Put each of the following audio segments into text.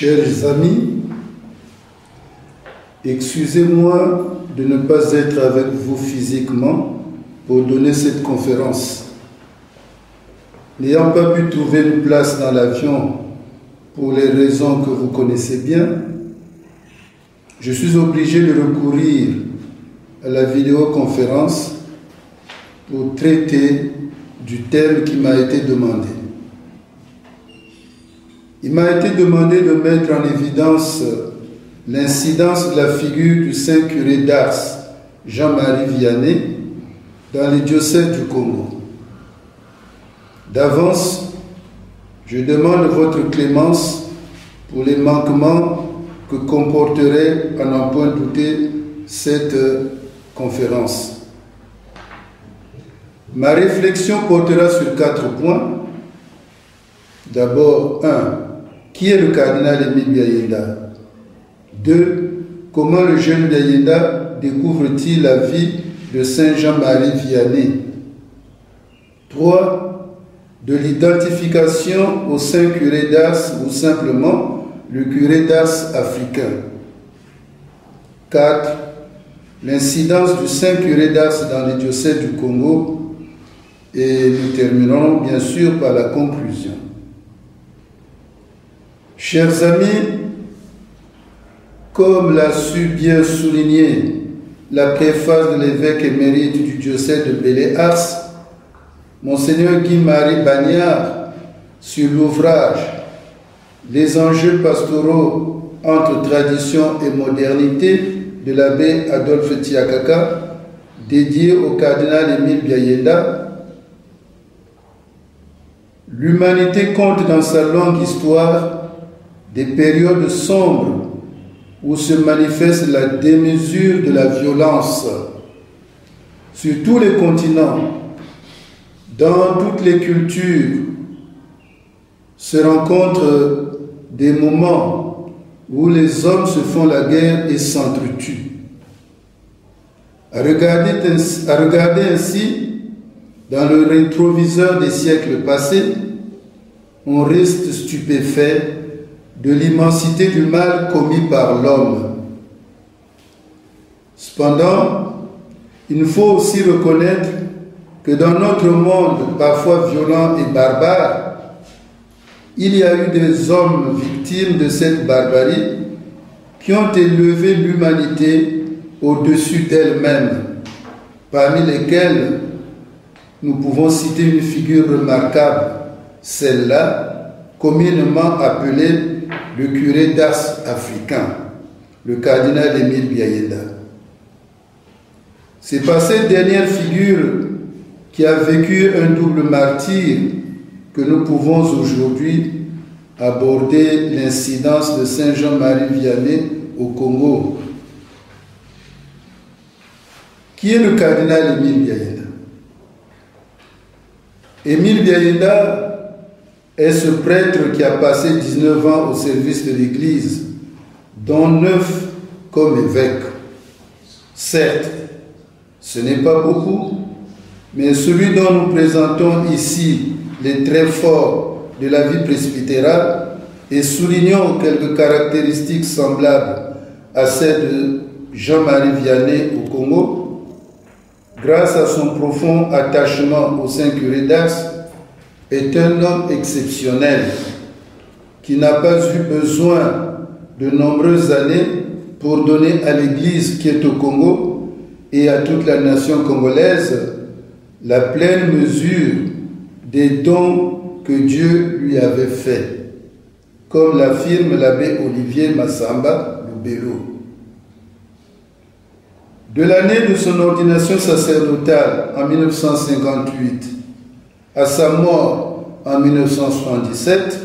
Chers amis, excusez-moi de ne pas être avec vous physiquement pour donner cette conférence. N'ayant pas pu trouver une place dans l'avion pour les raisons que vous connaissez bien, je suis obligé de recourir à la vidéoconférence pour traiter du thème qui m'a été demandé. Il m'a été demandé de mettre en évidence l'incidence de la figure du saint curé d'Ars, Jean-Marie Vianney, dans les diocèses du Congo. D'avance, je demande votre clémence pour les manquements que comporterait, à n'en point douter, cette conférence. Ma réflexion portera sur quatre points. D'abord, un, qui est le cardinal Émile Biayenda 2. Comment le jeune Biayenda découvre-t-il la vie de Saint Jean-Marie Vianney? 3. De l'identification au Saint curé d'Ars ou simplement le curé d'Ars africain? 4. L'incidence du Saint curé d'Ars dans les diocèses du Congo? Et nous terminerons bien sûr par la conclusion. Chers amis, comme l'a su bien souligner la préface de l'évêque émérite du diocèse de Bélé-Ars, Monseigneur Guy-Marie Bagnard, sur l'ouvrage Les enjeux pastoraux entre tradition et modernité de l'abbé Adolphe Tiakaka, dédié au cardinal Émile Biayenda, L'humanité compte dans sa longue histoire des périodes sombres où se manifeste la démesure de la violence sur tous les continents, dans toutes les cultures, se rencontrent des moments où les hommes se font la guerre et s'entretuent. À regarder, ainsi dans le rétroviseur des siècles passés, on reste stupéfait de l'immensité du mal commis par l'homme. Cependant, il faut aussi reconnaître que dans notre monde parfois violent et barbare, il y a eu des hommes victimes de cette barbarie qui ont élevé l'humanité au-dessus d'elle-même, parmi lesquels nous pouvons citer une figure remarquable, celle-là, communément appelée le curé d'Ars africain, le cardinal Émile Biayenda. C'est par cette dernière figure qui a vécu un double martyr que nous pouvons aujourd'hui aborder l'incidence de Saint Jean-Marie Vianney au Congo. Qui est le cardinal Émile Biayenda Émile Biayenda est ce prêtre qui a passé 19 ans au service de l'Église, dont 9 comme évêque. Certes, ce n'est pas beaucoup, mais celui dont nous présentons ici les traits forts de la vie presbytérale et soulignons quelques caractéristiques semblables à celles de Jean-Marie Vianney au Congo, grâce à son profond attachement au Saint-Curé d'Ars, est un homme exceptionnel qui n'a pas eu besoin de nombreuses années pour donner à l'Église qui est au Congo et à toute la nation congolaise la pleine mesure des dons que Dieu lui avait faits, comme l'affirme l'abbé Olivier Massamba Lubelo. De l'année de son ordination sacerdotale en 1958 à sa mort en 1977,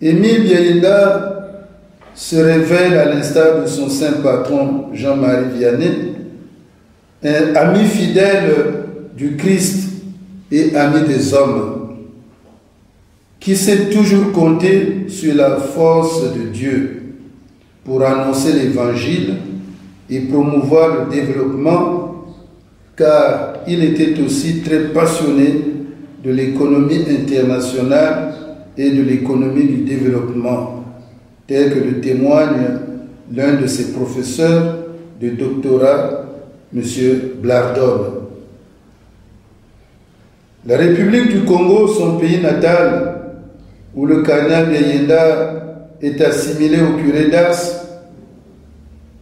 Émile Biaïda se révèle à l'instar de son saint patron Jean-Marie Vianney, un ami fidèle du Christ et ami des hommes, qui sait toujours compter sur la force de Dieu pour annoncer l'Évangile et promouvoir le développement, car il était aussi très passionné de l'économie internationale et de l'économie du développement. tel que le témoigne l'un de ses professeurs de doctorat, M. Blardon. La République du Congo, son pays natal, où le canal Yenda est assimilé au curé d'As,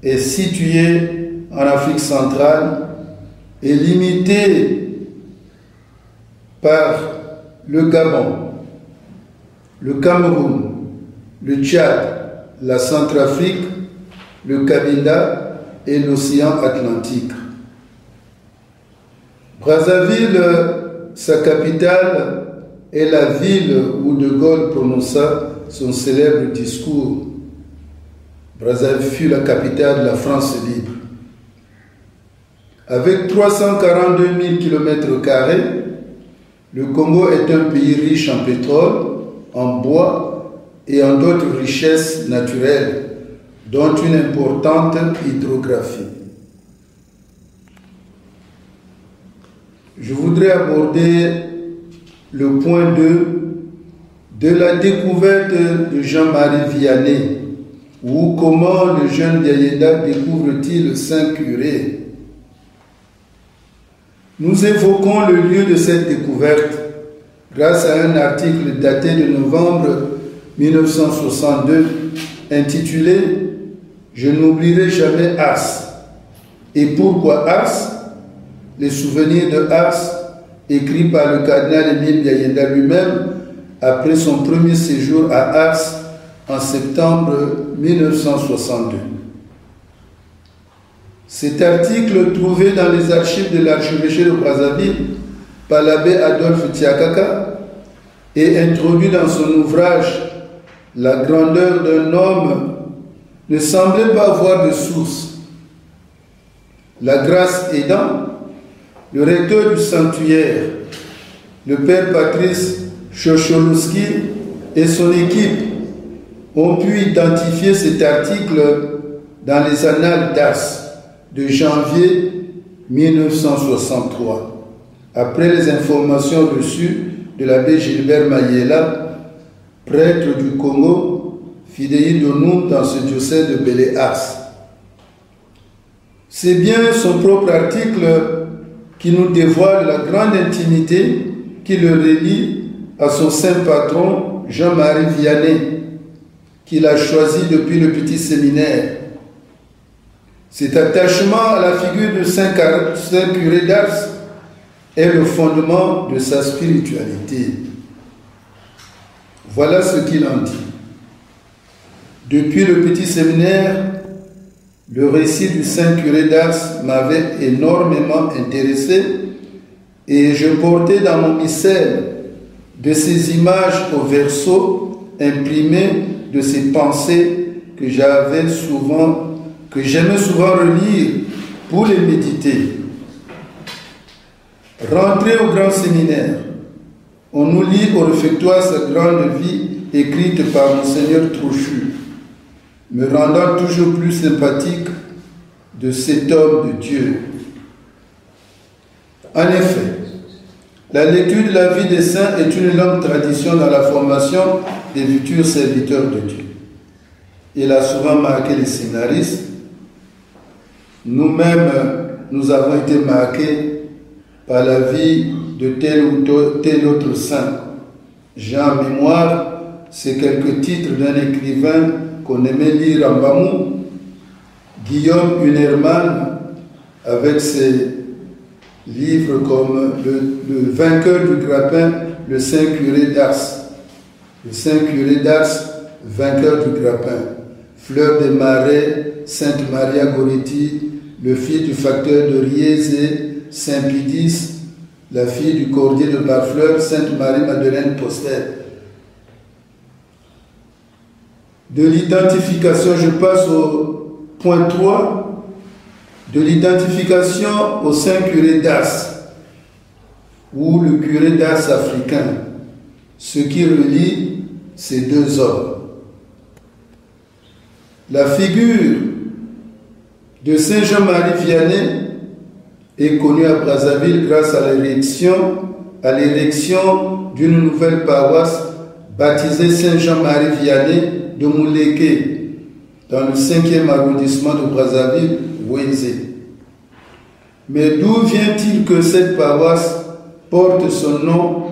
est située en Afrique centrale et limitée par le Gabon, le Cameroun, le Tchad, la Centrafrique, le Cabinda et l'océan Atlantique. Brazzaville, sa capitale, est la ville où De Gaulle prononça son célèbre discours. Brazzaville fut la capitale de la France libre. Avec 342 000 km, le Congo est un pays riche en pétrole, en bois et en d'autres richesses naturelles, dont une importante hydrographie. Je voudrais aborder le point 2 de la découverte de Jean-Marie Vianney, ou comment le jeune Diayenda découvre-t-il le Saint-Curé? Nous évoquons le lieu de cette découverte grâce à un article daté de novembre 1962 intitulé Je n'oublierai jamais Ars. Et pourquoi Ars? Les souvenirs de Ars, écrits par le cardinal Émile Biayenda lui-même après son premier séjour à Ars en septembre 1962. Cet article, trouvé dans les archives de l'archevêché de Brazzaville par l'abbé Adolphe Tiakaka et introduit dans son ouvrage La grandeur d'un homme, ne semblait pas avoir de source. La grâce aidant, le recteur du sanctuaire, le père Patrice Chocholowski et son équipe ont pu identifier cet article dans les annales d'As de janvier 1963, après les informations reçues de l'abbé Gilbert Mayela, prêtre du Congo, fidèle de nous dans ce diocèse de Béléas. C'est bien son propre article qui nous dévoile la grande intimité qui le relie à son saint patron Jean-Marie Vianney, qu'il a choisi depuis le petit séminaire cet attachement à la figure de Saint, Curé d'Ars est le fondement de sa spiritualité. Voilà ce qu'il en dit. Depuis le petit séminaire, le récit du Saint Curé d'Ars m'avait énormément intéressé et je portais dans mon missel de ces images au verso imprimées de ces pensées que j'avais souvent que j'aime souvent relire pour les méditer. Rentrer au grand séminaire, on nous lit au réfectoire sa grande vie écrite par Monseigneur Trouchu, me rendant toujours plus sympathique de cet homme de Dieu. En effet, la lecture de la vie des saints est une longue tradition dans la formation des futurs serviteurs de Dieu. Il a souvent marqué les scénaristes nous-mêmes, nous avons été marqués par la vie de tel ou tel autre saint. J'ai en mémoire ces quelques titres d'un écrivain qu'on aimait lire en Bamou, Guillaume Unerman, avec ses livres comme le, vainqueur du grappin, le Saint Curé d'Ars. Le Saint Curé d'Ars, vainqueur du grappin. Fleur des marais, Sainte Maria Goretti, le fils du facteur de Riese, Saint Pidis, la fille du cordier de Barfleur, Sainte Marie-Madeleine Postel. De l'identification, je passe au point 3, de l'identification au Saint curé d'Ars, ou le curé d'Ars africain, ce qui relie ces deux hommes. La figure de Saint Jean-Marie Vianney est connu à Brazzaville grâce à l'élection d'une nouvelle paroisse baptisée Saint Jean-Marie Vianney de Mouleke, dans le 5e arrondissement de Brazzaville, Wenze. Mais d'où vient-il que cette paroisse porte son nom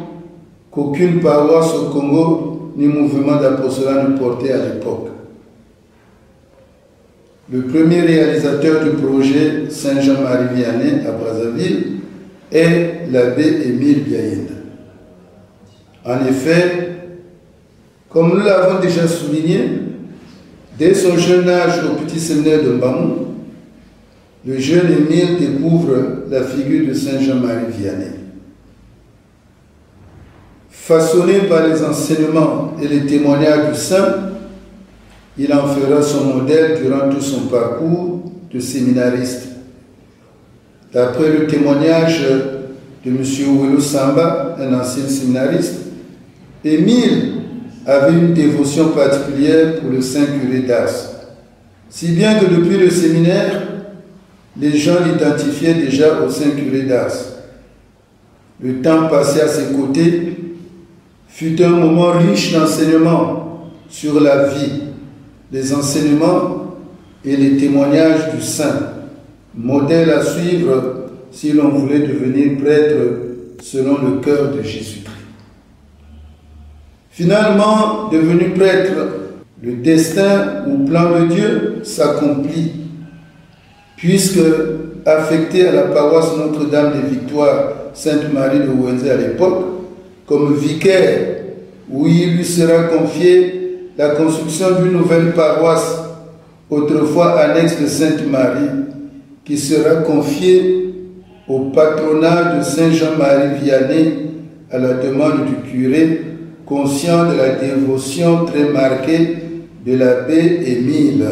qu'aucune paroisse au Congo ni mouvement d'apostolat ne portait à l'époque? Le premier réalisateur du projet Saint-Jean-Marie Vianney à Brazzaville est l'abbé Émile Biaïda. En effet, comme nous l'avons déjà souligné, dès son jeune âge au petit séminaire de Mbamou, le jeune Émile découvre la figure de Saint Jean-Marie Vianney. Façonné par les enseignements et les témoignages du saint, il en fera son modèle durant tout son parcours de séminariste. D'après le témoignage de M. Ouelou Samba, un ancien séminariste, Émile avait une dévotion particulière pour le Saint curé d'Ars, si bien que depuis le séminaire, les gens l'identifiaient déjà au Saint curé d'Ars. Le temps passé à ses côtés fut un moment riche d'enseignements sur la vie, les enseignements et les témoignages du Saint, modèle à suivre si l'on voulait devenir prêtre selon le cœur de Jésus-Christ. Finalement, devenu prêtre, le destin ou plan de Dieu s'accomplit, puisque affecté à la paroisse Notre-Dame des Victoires Sainte-Marie de Wenzel à l'époque, comme vicaire, où il lui sera confié la construction d'une nouvelle paroisse, autrefois annexe de Sainte-Marie, qui sera confiée au patronat de Saint Jean-Marie Vianney à la demande du curé conscient de la dévotion très marquée de l'abbé Émile.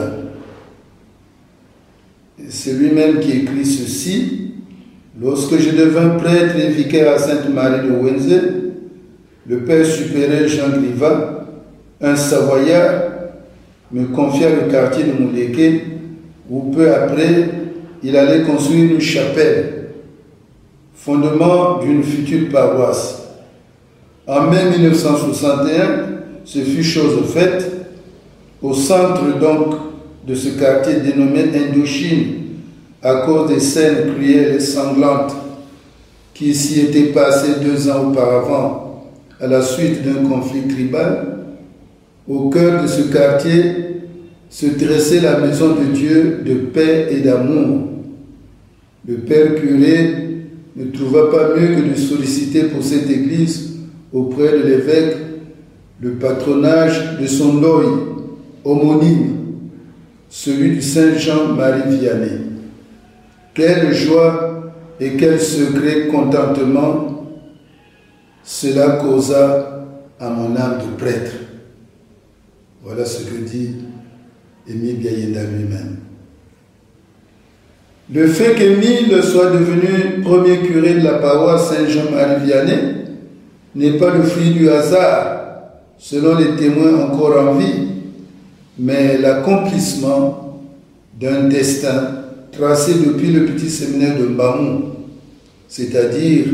C'est lui-même qui écrit ceci. Lorsque je devins prêtre et vicaire à Sainte-Marie de Wenzel, le père supérieur Jean Griva, un Savoyard, me confia le quartier de Mouleke, où peu après, il allait construire une chapelle, fondement d'une future paroisse. En mai 1961, ce fut chose faite. Au centre donc de ce quartier dénommé Indochine, à cause des scènes cruelles et sanglantes qui s'y étaient passées deux ans auparavant à la suite d'un conflit tribal, au cœur de ce quartier se dressait la maison de Dieu de paix et d'amour. Le père curé ne trouva pas mieux que de solliciter pour cette église auprès de l'évêque le patronage de son loy homonyme, celui du Saint Jean-Marie Vianney. Quelle joie et quel secret contentement cela causa à mon âme de prêtre. Voilà ce que dit Émile Biayenda lui-même. Le fait qu'Émile soit devenu premier curé de la paroisse Saint-Jean-Marie n'est pas le fruit du hasard, selon les témoins encore en vie, mais l'accomplissement d'un destin tracé depuis le petit séminaire de Mbamou, c'est-à-dire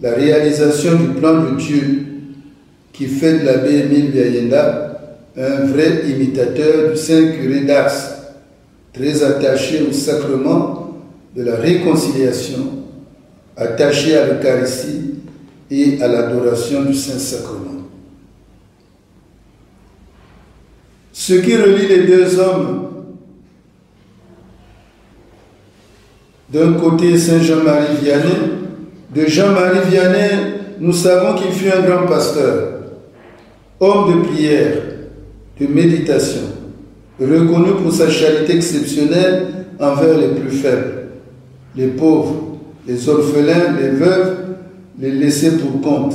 la réalisation du plan de Dieu qui fait de l'abbé Émile Biayenda un vrai imitateur du Saint curé d'Ars, très attaché au sacrement de la réconciliation, attaché à l'Eucharistie et à l'adoration du Saint-Sacrement. Ce qui relie les deux hommes, d'un côté Saint Jean-Marie Vianney, de Jean-Marie Vianney, nous savons qu'il fut un grand pasteur, homme de prière, de méditation, reconnu pour sa charité exceptionnelle envers les plus faibles, les pauvres, les orphelins, les veuves les laisser pour compte.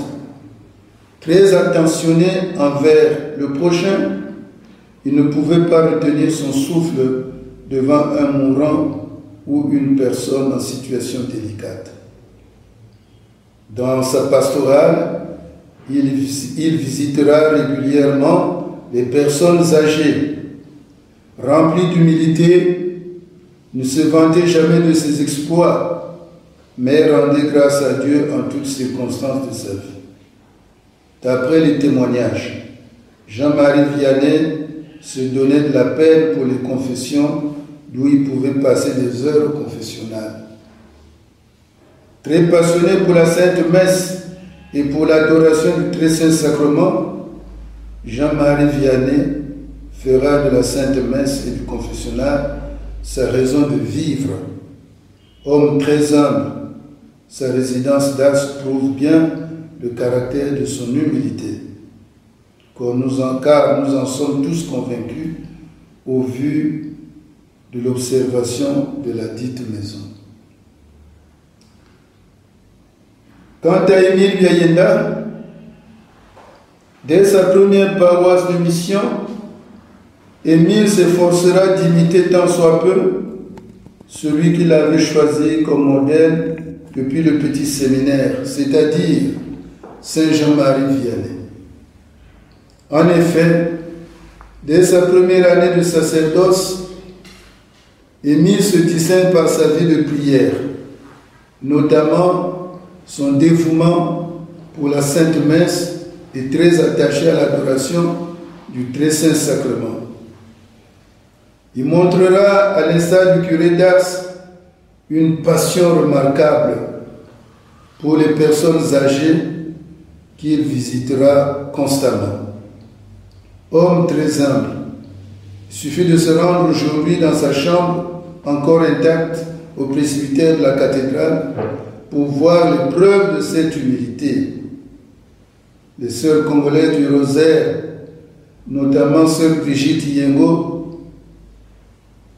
Très attentionné envers le prochain, il ne pouvait pas retenir son souffle devant un mourant ou une personne en situation délicate. Dans sa pastorale, il visitera régulièrement les personnes âgées, remplies d'humilité, ne se vantait jamais de ses exploits, mais rendez grâce à Dieu en toutes circonstances de sa vie. D'après les témoignages, Jean-Marie Vianney se donnait de la peine pour les confessions d'où il pouvait passer des heures confessionnelles. Très passionné pour la Sainte Messe et pour l'adoration du Très Saint Sacrement, Jean-Marie Vianney fera de la Sainte Messe et du confessionnal sa raison de vivre. Homme très humble, sa résidence d'Ars prouve bien le caractère de son humilité, nous en, car nous en sommes tous convaincus au vu de l'observation de la dite maison. Quant à Émile Biayenda, dès sa première paroisse de mission, Émile s'efforcera d'imiter tant soit peu celui qu'il avait choisi comme modèle depuis le petit séminaire, c'est-à-dire Saint Jean-Marie Vianney. En effet, dès sa première année de sacerdoce, Émile se distingue par sa vie de prière, notamment son dévouement pour la Sainte Messe et très attaché à l'adoration du Très Saint Sacrement. Il montrera, à l'instar du curé d'Ars, une passion remarquable pour les personnes âgées qu'il visitera constamment. Homme très humble, il suffit de se rendre aujourd'hui dans sa chambre, encore intacte, au presbytère de la cathédrale, pour voir les preuves de cette humilité. Les sœurs congolaises du rosaire, notamment sœur Brigitte Yengo,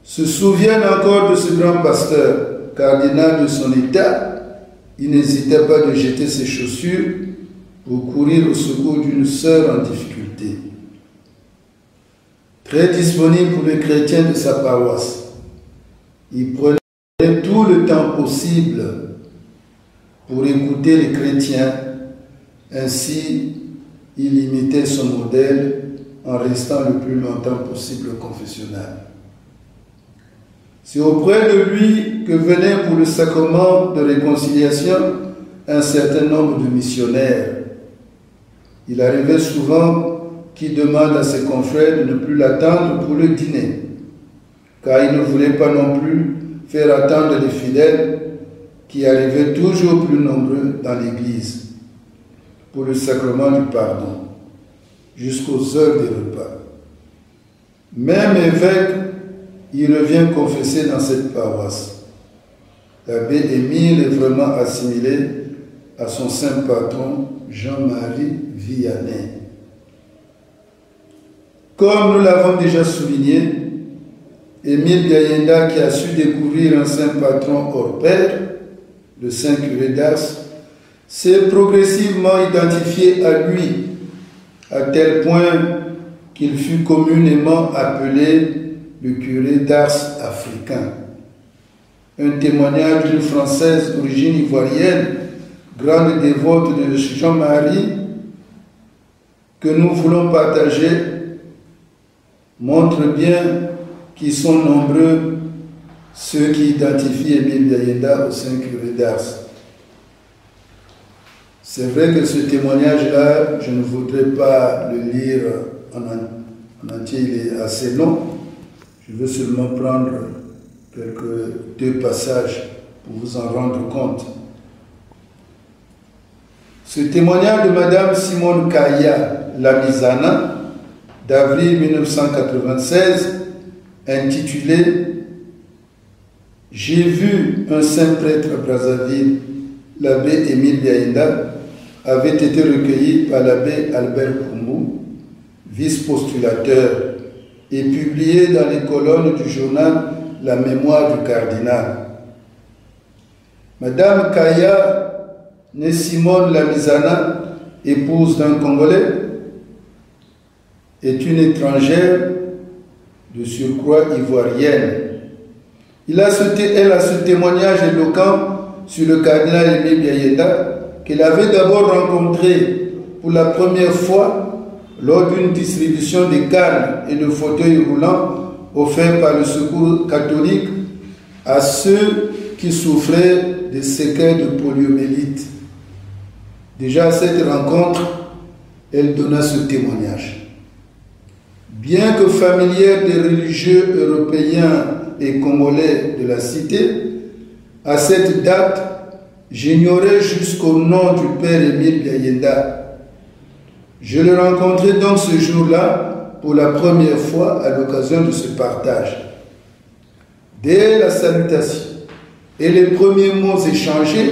se souviennent encore de ce grand pasteur, cardinal de son état. Il n'hésitait pas de jeter ses chaussures pour courir au secours d'une sœur en difficulté très disponible pour les chrétiens de sa paroisse. Il prenait tout le temps possible pour écouter les chrétiens. Ainsi, il imitait son modèle en restant le plus longtemps possible confessionnel. C'est auprès de lui que venaient pour le sacrement de réconciliation un certain nombre de missionnaires. Il arrivait souvent qui demande à ses confrères de ne plus l'attendre pour le dîner, car il ne voulait pas non plus faire attendre les fidèles qui arrivaient toujours plus nombreux dans l'Église pour le sacrement du pardon, jusqu'aux heures des repas. Même évêque, il revient confesser dans cette paroisse. L'abbé Émile est vraiment assimilé à son saint patron Jean-Marie Vianney. Comme nous l'avons déjà souligné, Émile Biayenda, qui a su découvrir un saint patron hors pair, le saint curé d'Ars, s'est progressivement identifié à lui, à tel point qu'il fut communément appelé le curé d'Ars africain. Un témoignage d'une Française d'origine ivoirienne, grande dévote de Jean-Marie, que nous voulons partager montre bien qu'ils sont nombreux ceux qui identifient Émile Biayenda au Saint Curé d'Ars. C'est vrai que ce témoignage-là, je ne voudrais pas le lire en, entier, il est assez long. Je veux seulement prendre quelques deux passages pour vous en rendre compte. Ce témoignage de Madame Simone Kaya Lamizana d'avril 1996 intitulé J'ai vu un saint prêtre à Brazzaville, l'abbé Émile Biaïnda, avait été recueilli par l'abbé Albert Koumou, vice-postulateur, et publié dans les colonnes du journal La mémoire du cardinal. Madame Kaya, née Simone Lamizana, épouse d'un Congolais, est une étrangère de surcroît ivoirienne. Il a elle a ce témoignage éloquent sur le cardinal Émile Biayenda qu'elle avait d'abord rencontré pour la première fois lors d'une distribution de cannes et de fauteuils roulants offerts par le Secours catholique à ceux qui souffraient des séquelles de poliomélite. Déjà à cette rencontre, elle donna ce témoignage. Bien que familière des religieux européens et congolais de la cité, à cette date, j'ignorais jusqu'au nom du père Émile Biayenda. Je le rencontrai donc ce jour-là pour la première fois à l'occasion de ce partage. Dès la salutation et les premiers mots échangés,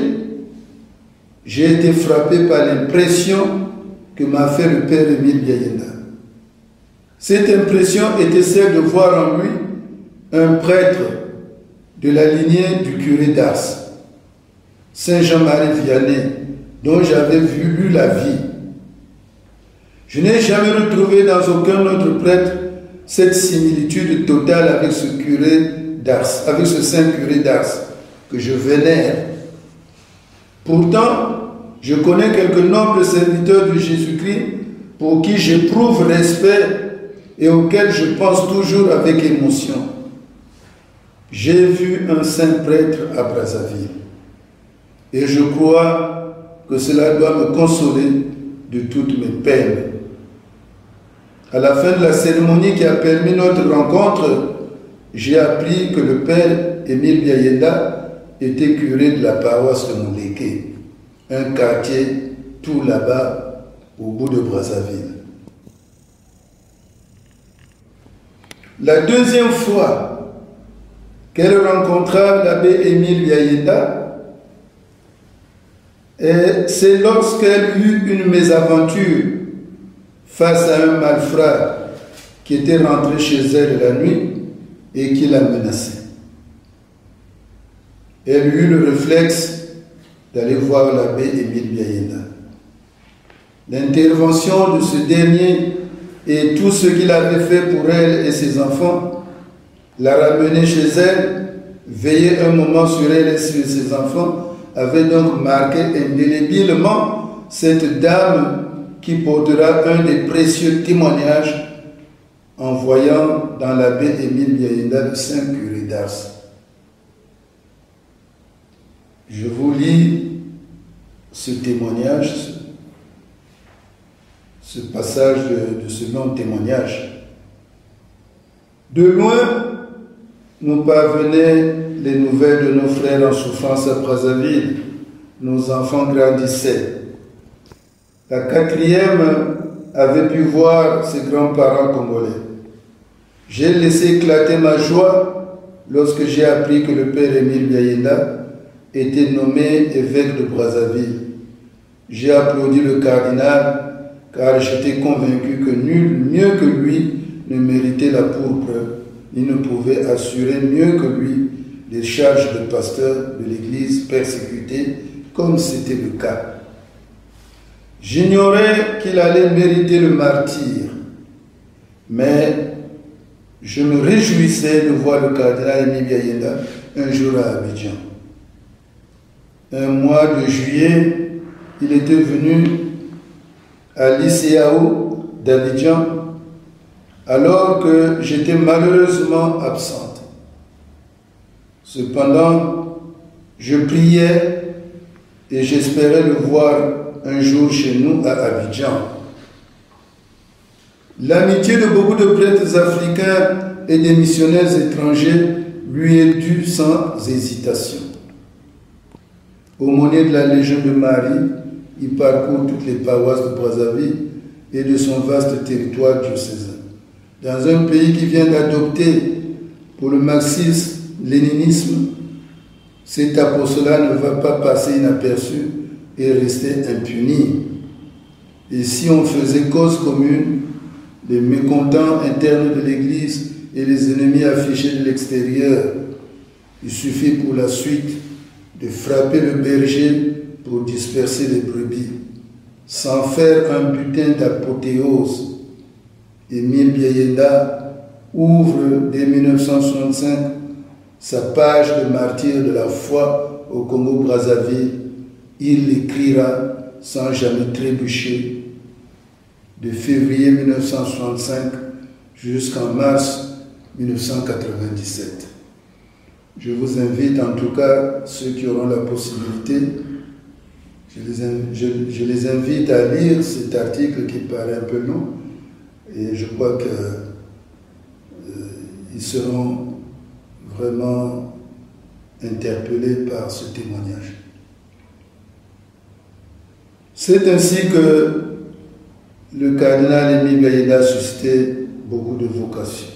j'ai été frappé par l'impression que m'a fait le père Émile Biayenda. Cette impression était celle de voir en lui un prêtre de la lignée du curé d'Ars, Saint Jean-Marie Vianney, dont j'avais vu la vie. Je n'ai jamais retrouvé dans aucun autre prêtre cette similitude totale avec ce curé d'Ars, avec ce saint curé d'Ars que je vénère. Pourtant, je connais quelques nobles serviteurs de Jésus-Christ pour qui j'éprouve respect et auquel je pense toujours avec émotion. J'ai vu un saint prêtre à Brazzaville et je crois que cela doit me consoler de toutes mes peines. À la fin de la cérémonie qui a permis notre rencontre, j'ai appris que le père Émile Biayenda était curé de la paroisse de Mouleke, un quartier tout là-bas au bout de Brazzaville. La deuxième fois qu'elle rencontra l'abbé Émile Biayenda, c'est lorsqu'elle eut une mésaventure face à un malfrat qui était rentré chez elle la nuit et qui la menaçait. Elle eut le réflexe d'aller voir l'abbé Émile Biayenda. L'intervention de ce dernier et tout ce qu'il avait fait pour elle et ses enfants, la ramener chez elle, veiller un moment sur elle et sur ses enfants, avait donc marqué indélébilement cette dame qui portera un des précieux témoignages en voyant dans l'abbé Émile Biaïda le Saint Curé d'Ars. Je vous lis ce témoignage, ce passage de, ce long témoignage. De loin, nous parvenaient les nouvelles de nos frères en souffrance à Brazzaville. Nos enfants grandissaient. La quatrième avait pu voir ses grands-parents congolais. J'ai laissé éclater ma joie lorsque j'ai appris que le père Émile Biayenda était nommé évêque de Brazzaville. J'ai applaudi le cardinal car j'étais convaincu que nul mieux que lui ne méritait la pourpre, ni ne pouvait assurer mieux que lui les charges de pasteur de l'Église persécutée, comme c'était le cas. J'ignorais qu'il allait mériter le martyr, mais je me réjouissais de voir le cardinal Yayenda un jour à Abidjan. Un mois de juillet, il était venu à l'ICAO d'Abidjan alors que j'étais malheureusement absente. Cependant, je priais et j'espérais le voir un jour chez nous à Abidjan. L'amitié de beaucoup de prêtres africains et des missionnaires étrangers lui est due sans hésitation. Aumônier de la Légion de Marie, il parcourt toutes les paroisses de Brazzaville et de son vaste territoire diocésain. Dans un pays qui vient d'adopter pour le marxisme-léninisme, cet apostolat ne va pas passer inaperçu et rester impuni. Et si on faisait cause commune, les mécontents internes de l'Église et les ennemis affichés de l'extérieur, il suffit pour la suite de frapper le berger pour disperser les brebis, sans faire un butin d'apothéose. Émile Biayenda ouvre dès 1965 sa page de martyr de la foi au Congo-Brazzaville. Il l'écrira sans jamais trébucher de février 1965 jusqu'en mars 1997. Je vous invite en tout cas, ceux qui auront la possibilité, je les, invite à lire cet article qui paraît un peu long et je crois que qui seront vraiment interpellés par ce témoignage. C'est ainsi que le cardinal Émile Gaïda a suscité beaucoup de vocations.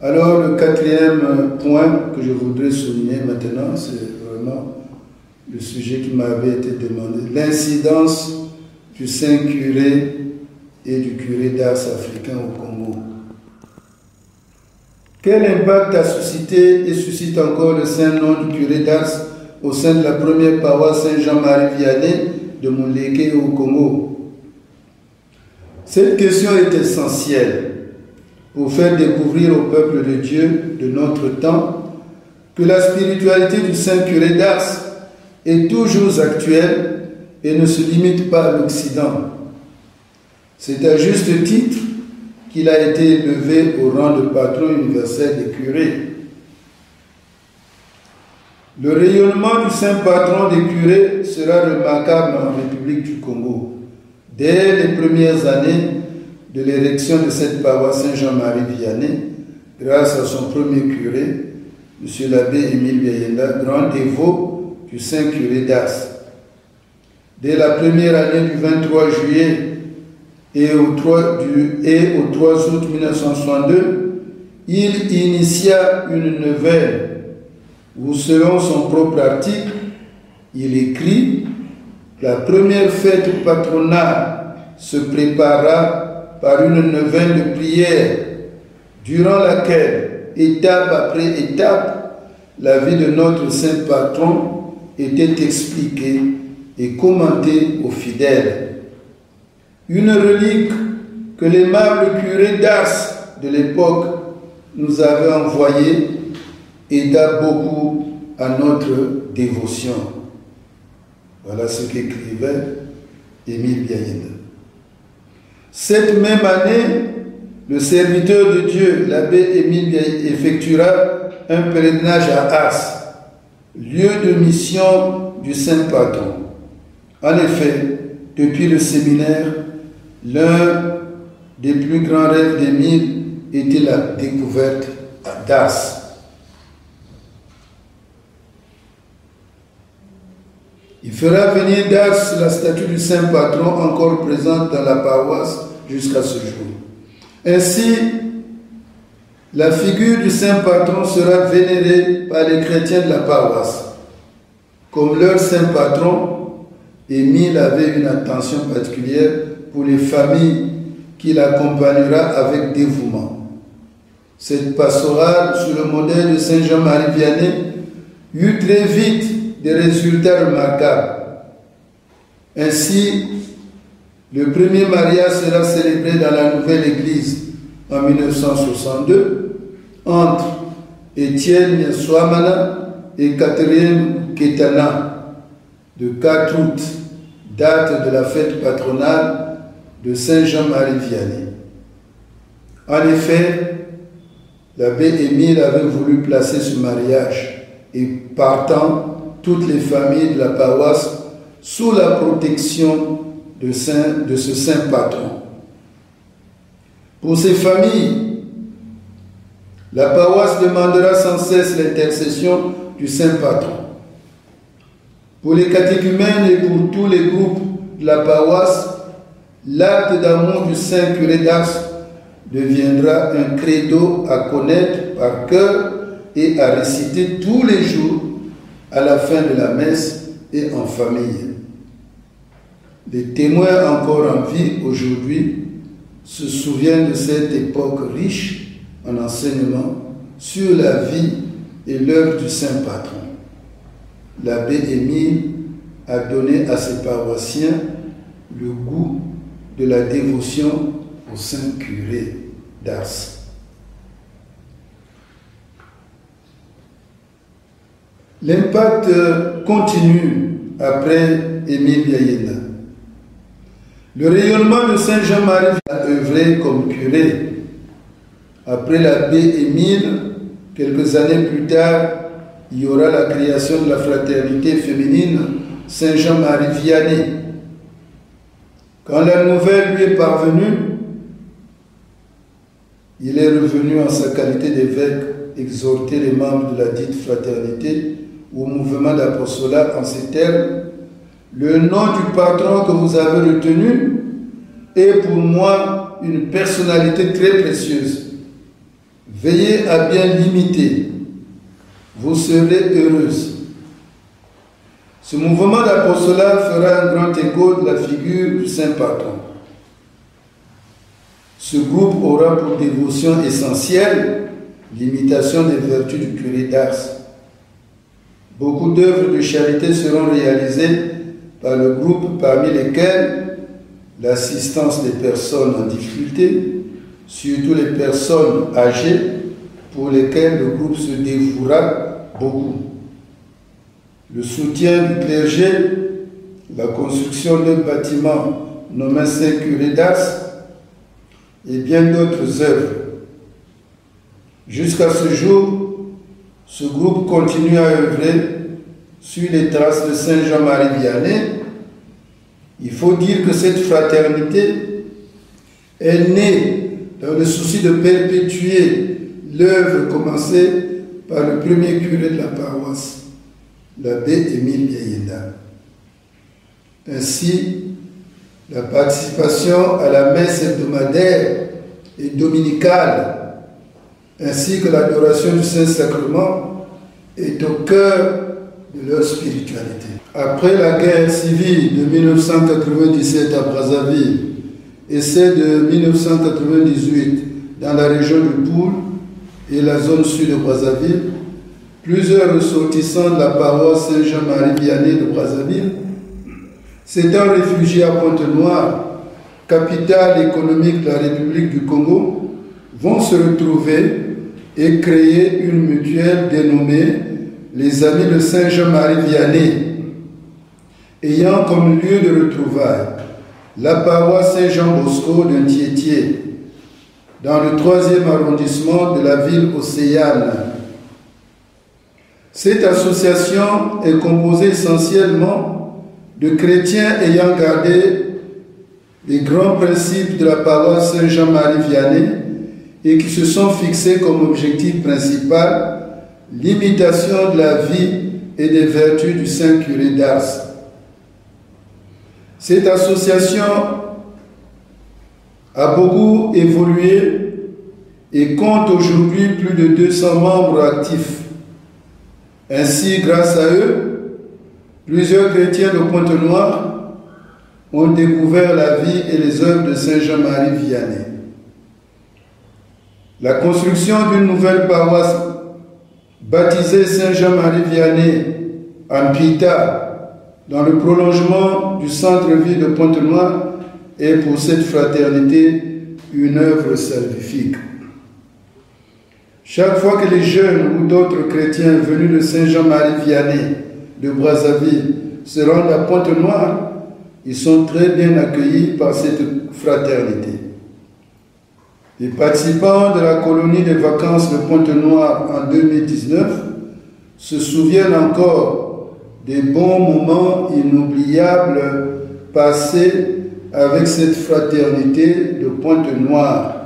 Alors le quatrième point que je voudrais souligner maintenant, c'est vraiment le sujet qui m'avait été demandé, l'incidence du Saint curé et du curé d'Ars africain au Congo. Quel impact a suscité et suscite encore le saint nom du curé d'Ars au sein de la première paroisse Saint-Jean-Marie Vianney de Mouleke au Congo? Cette question est essentielle pour faire découvrir au peuple de Dieu de notre temps que la spiritualité du saint curé d'Ars est toujours actuelle et ne se limite pas à l'Occident. C'est à juste titre qu'il a été élevé au rang de patron universel des curés. Le rayonnement du saint patron des curés sera remarquable en République du Congo. Dès les premières années de l'érection de cette paroisse Saint-Jean-Marie Vianney, grâce à son premier curé, M. l'abbé Émile Biayenda, grand dévot du saint curé d'As. Dès la première année du 23 juillet et au 3, du, et au 3 août 1962, il initia une nouvelle. Où, selon son propre article, il écrit La première fête patronale se prépara par une neuvaine de prière, durant laquelle, étape après étape, la vie de notre saint patron était expliquée et commentée aux fidèles une relique que l'aimable curé d'Ars de l'époque nous avait envoyée aida beaucoup à notre dévotion. Voilà ce qu'écrivait Émile Biayenda. Cette même année, le serviteur de Dieu, l'abbé Émile Biayenda, effectuera un pèlerinage à Ars, lieu de mission du Saint Patron. En effet, depuis le séminaire, L'un des plus grands rêves d'Émile était la découverte d'Ars. Il fera venir d'Ars la statue du Saint Patron encore présente dans la paroisse jusqu'à ce jour. Ainsi, la figure du Saint Patron sera vénérée par les chrétiens de la paroisse. Comme leur Saint Patron, Émile avait une attention particulière pour les familles qui l'accompagnera avec dévouement. Cette pastorale, sous le modèle de Saint Jean-Marie Vianney, eut très vite des résultats remarquables. Ainsi, le premier mariage sera célébré dans la nouvelle église en 1962 entre Étienne Swamana et Catherine Ketana, de 4 août, date de la fête patronale de Saint Jean-Marie Vianney. En effet, l'abbé Émile avait voulu placer ce mariage et partant toutes les familles de la paroisse sous la protection de, de ce saint patron. Pour ces familles, la paroisse demandera sans cesse l'intercession du saint patron. Pour les catéchumènes et pour tous les groupes de la paroisse, L'acte d'amour du Saint curé d'Ars deviendra un credo à connaître par cœur et à réciter tous les jours à la fin de la messe et en famille. Les témoins encore en vie aujourd'hui se souviennent de cette époque riche en enseignement sur la vie et l'œuvre du Saint Patron. L'abbé Émile a donné à ses paroissiens le goût de la dévotion au Saint Curé d'Ars. L'impact continue après Émile Biayena. Le rayonnement de Saint Jean-Marie a œuvré comme curé. Après l'abbé Émile, quelques années plus tard, il y aura la création de la fraternité féminine Saint Jean-Marie Vianney quand la nouvelle lui est parvenue, il est revenu en sa qualité d'évêque exhorter les membres de la dite fraternité au mouvement d'apostolat en ces termes. Le nom du patron que vous avez retenu est pour moi une personnalité très précieuse. Veillez à bien l'imiter. Vous serez heureuse. Ce mouvement d'apostolat fera un grand écho de la figure du Saint Patron. Ce groupe aura pour dévotion essentielle l'imitation des vertus du curé d'Ars. Beaucoup d'œuvres de charité seront réalisées par le groupe, parmi lesquelles l'assistance des personnes en difficulté, surtout les personnes âgées pour lesquelles le groupe se dévouera beaucoup. Le soutien du clergé, la construction d'un bâtiment nommé Saint-Curé d'Ars, et bien d'autres œuvres. Jusqu'à ce jour, ce groupe continue à œuvrer sur les traces de Saint Jean-Marie Vianney. Il faut dire que cette fraternité est née dans le souci de perpétuer l'œuvre commencée par le premier curé de la paroisse, l'abbé Émile Biayenda. Ainsi, la participation à la messe hebdomadaire et dominicale, ainsi que l'adoration du Saint-Sacrement, est au cœur de leur spiritualité. Après la guerre civile de 1997 à Brazzaville et celle de 1998 dans la région du Poul et la zone sud de Brazzaville, plusieurs ressortissants de la paroisse Saint-Jean-Marie Vianney de Brazzaville un réfugié à Pointe-Noire, capitale économique de la République du Congo, vont se retrouver et créer une mutuelle dénommée les Amis de Saint-Jean-Marie Vianney, ayant comme lieu de retrouvailles la paroisse Saint-Jean-Bosco de Tiettier, dans le troisième arrondissement de la ville océane. Cette association est composée essentiellement de chrétiens ayant gardé les grands principes de la paroisse Saint-Jean-Marie Vianney et qui se sont fixés comme objectif principal l'imitation de la vie et des vertus du Saint curé d'Ars. Cette association a beaucoup évolué et compte aujourd'hui plus de 200 membres actifs. Ainsi, grâce à eux, Plusieurs chrétiens de Pointe-Noire ont découvert la vie et les œuvres de Saint Jean-Marie Vianney. La construction d'une nouvelle paroisse baptisée Saint Jean-Marie Vianney en Pita, dans le prolongement du centre-ville de Pointe-Noire, est pour cette fraternité une œuvre salvifique. Chaque fois que les jeunes ou d'autres chrétiens venus de Saint Jean-Marie Vianney de Brazzaville se rendent à Pointe-Noire, ils sont très bien accueillis par cette fraternité. Les participants de la colonie de vacances de Pointe-Noire en 2019 se souviennent encore des bons moments inoubliables passés avec cette fraternité de Pointe-Noire.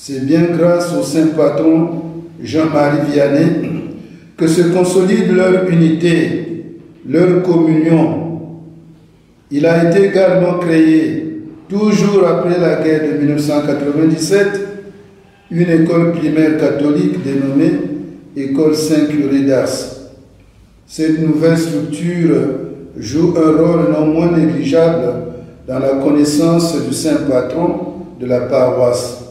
C'est bien grâce au saint patron Jean-Marie Vianney que se consolide leur unité, leur communion. Il a été également créé, toujours après la guerre de 1997, une école primaire catholique dénommée École Saint-Curé d'Ars. Cette nouvelle structure joue un rôle non moins négligeable dans la connaissance du saint patron de la paroisse.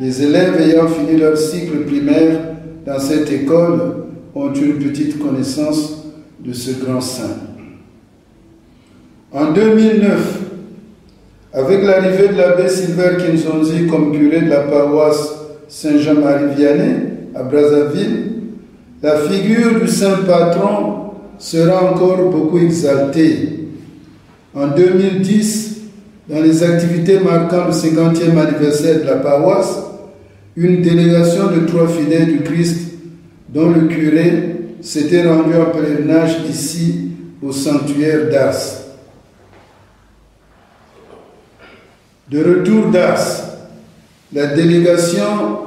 Les élèves ayant fini leur cycle primaire dans cette école ont une petite connaissance de ce grand saint. En 2009, avec l'arrivée de l'abbé Silver Kinzonzi comme curé de la paroisse Saint-Jean-Marie Vianney à Brazzaville, la figure du saint patron sera encore beaucoup exaltée. En 2010, dans les activités marquant le 50e anniversaire de la paroisse, une délégation de trois fidèles du Christ dont le curé s'était rendu en pèlerinage ici au sanctuaire d'Ars. De retour d'Ars, la délégation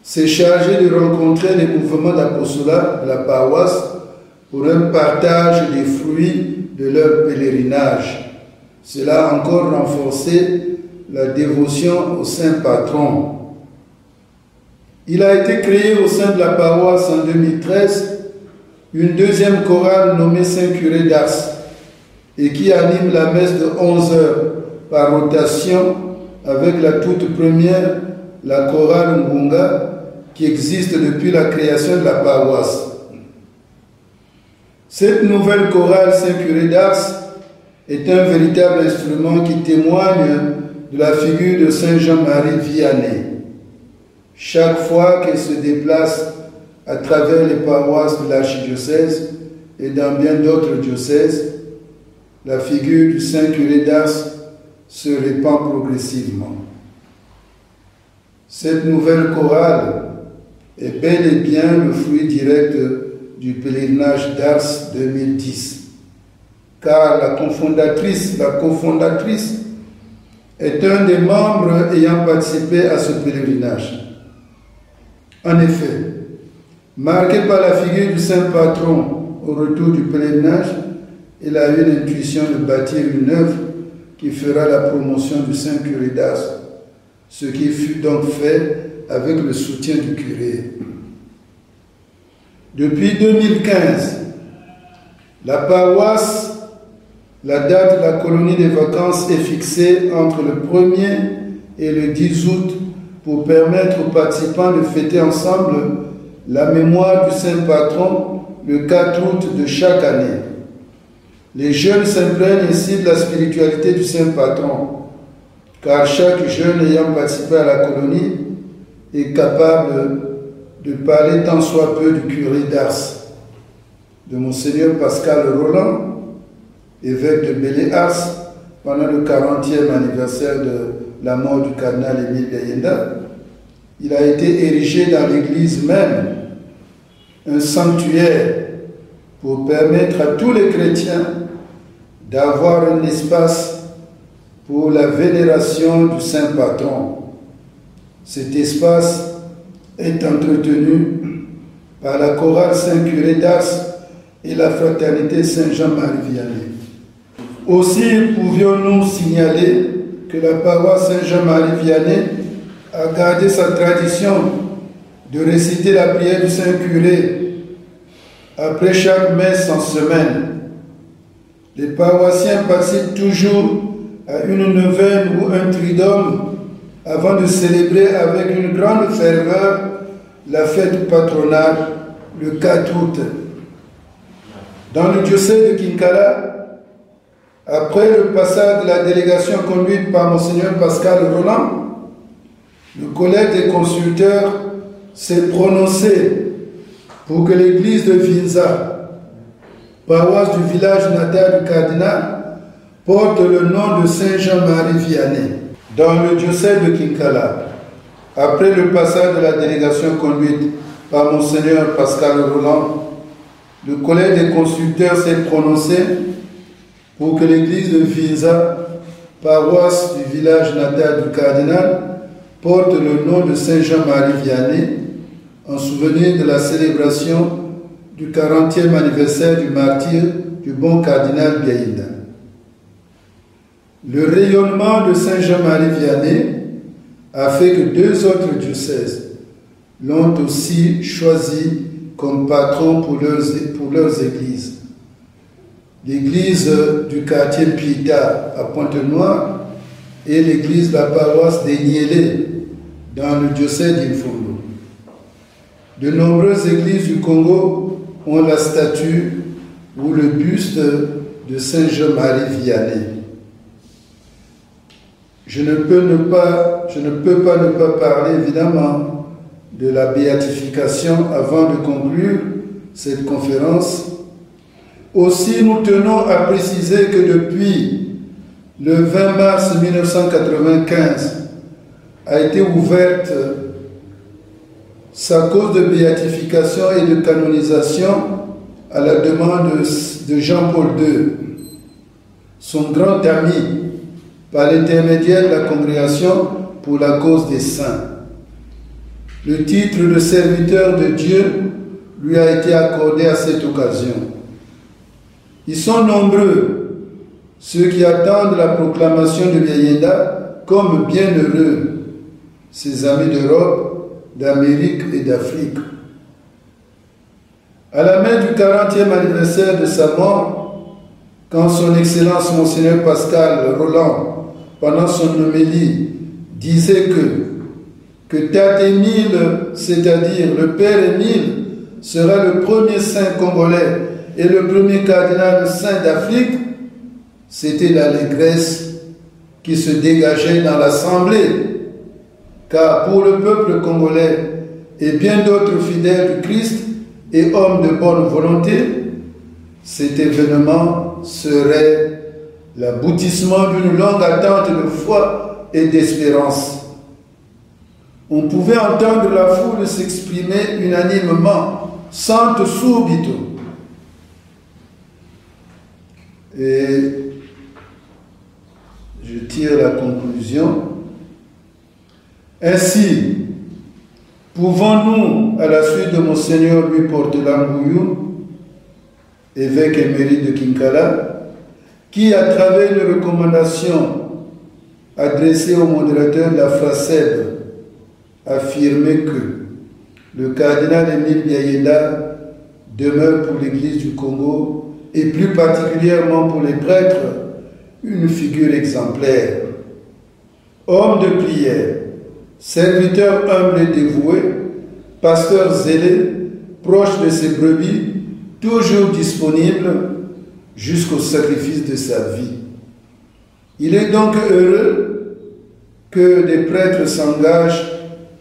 s'est chargée de rencontrer les mouvements d'apostolat de la paroisse pour un partage des fruits de leur pèlerinage. Cela a encore renforcé la dévotion au Saint Patron. Il a été créé au sein de la paroisse en 2013 une deuxième chorale nommée Saint-Curé d'Ars et qui anime la messe de 11 heures par rotation avec la toute première, la chorale Ngunga, qui existe depuis la création de la paroisse. Cette nouvelle chorale Saint-Curé d'Ars est un véritable instrument qui témoigne de la figure de Saint Jean-Marie Vianney. Chaque fois qu'elle se déplace à travers les paroisses de l'archidiocèse et dans bien d'autres diocèses, la figure du Saint curé d'Ars se répand progressivement. Cette nouvelle chorale est bel et bien le fruit direct du pèlerinage d'Ars 2010, car la cofondatrice, la cofondatrice est un des membres ayant participé à ce pèlerinage. En effet, marqué par la figure du saint patron au retour du pèlerinage, il a eu l'intuition de bâtir une œuvre qui fera la promotion du saint curé d'Ars, ce qui fut donc fait avec le soutien du curé. Depuis 2015, la paroisse, la date de la colonie des vacances est fixée entre le 1er et le 10 août pour permettre aux participants de fêter ensemble la mémoire du saint patron le 4 août de chaque année. Les jeunes s'imprègnent ainsi de la spiritualité du saint patron, car chaque jeune ayant participé à la colonie est capable de parler tant soit peu du curé d'Ars, de Monseigneur Pascal Roland, évêque de Bélé-Ars, pendant le 40e anniversaire de la mort du cardinal Émile Gayenda, il a été érigé dans l'église même un sanctuaire pour permettre à tous les chrétiens d'avoir un espace pour la vénération du saint patron. Cet espace est entretenu par la chorale Saint-Curé d'Ars et la fraternité Saint-Jean-Marie Vianney. Aussi pouvions-nous signaler que la paroisse Saint-Jean-Marie Vianney a gardé sa tradition de réciter la prière du Saint-Curé après chaque messe en semaine. Les paroissiens participent toujours à une neuvaine ou un tridome avant de célébrer avec une grande ferveur la fête patronale le 4 août. Dans le diocèse de Kinkala, après le passage de la délégation conduite par Monseigneur Pascal Roland, le collège des consulteurs s'est prononcé pour que l'église de Vinza, paroisse du village natal du cardinal, porte le nom de Saint Jean-Marie Vianney. Dans le diocèse de Kinkala, après le passage de la délégation conduite par Monseigneur Pascal Roland, le collège des consulteurs s'est prononcé pour que l'église de Vinza, paroisse du village natal du cardinal, porte le nom de Saint Jean-Marie Vianney en souvenir de la célébration du 40e anniversaire du martyr du bon cardinal Gaïda. Le rayonnement de Saint Jean-Marie Vianney a fait que deux autres diocèses l'ont aussi choisi comme patron pour leurs, pour leurs églises l'église du quartier Pita à Pointe-Noire et l'église de la paroisse des Niélé dans le diocèse d'Infondo. De nombreuses églises du Congo ont la statue ou le buste de Saint Jean-Marie Vianney. Je ne, peux ne pas, je ne peux pas ne pas parler évidemment de la béatification avant de conclure cette conférence aussi, nous tenons à préciser que depuis le 20 mars 1995 a été ouverte sa cause de béatification et de canonisation à la demande de Jean-Paul II, son grand ami, par l'intermédiaire de la congrégation pour la cause des saints. Le titre de serviteur de Dieu lui a été accordé à cette occasion. Ils sont nombreux, ceux qui attendent la proclamation de Biayenda comme bienheureux, ses amis d'Europe, d'Amérique et d'Afrique. À la main du 40e anniversaire de sa mort, quand son Excellence Monseigneur Pascal Roland, pendant son homélie, disait que, que Tate Émile, c'est-à-dire le Père Émile, sera le premier saint congolais et le premier cardinal saint d'Afrique, c'était l'allégresse qui se dégageait dans l'assemblée. Car pour le peuple congolais et bien d'autres fidèles du Christ, et homme de bonne volonté, cet événement serait l'aboutissement d'une longue attente de foi et d'espérance. On pouvait entendre la foule s'exprimer unanimement, sans subito. Et je tire la conclusion. Ainsi, Pouvons-nous, à la suite de Monseigneur Louis Portelambouillou, évêque émérite de Kinkala, qui, à travers une recommandation adressée au modérateur de la FACED, affirmait que le cardinal Émile Biayenda demeure pour l'Église du Congo et plus particulièrement pour les prêtres une figure exemplaire. Homme de prière, serviteur humble et dévoué, pasteur zélé, proche de ses brebis, toujours disponible jusqu'au sacrifice de sa vie. Il est donc heureux que des prêtres s'engagent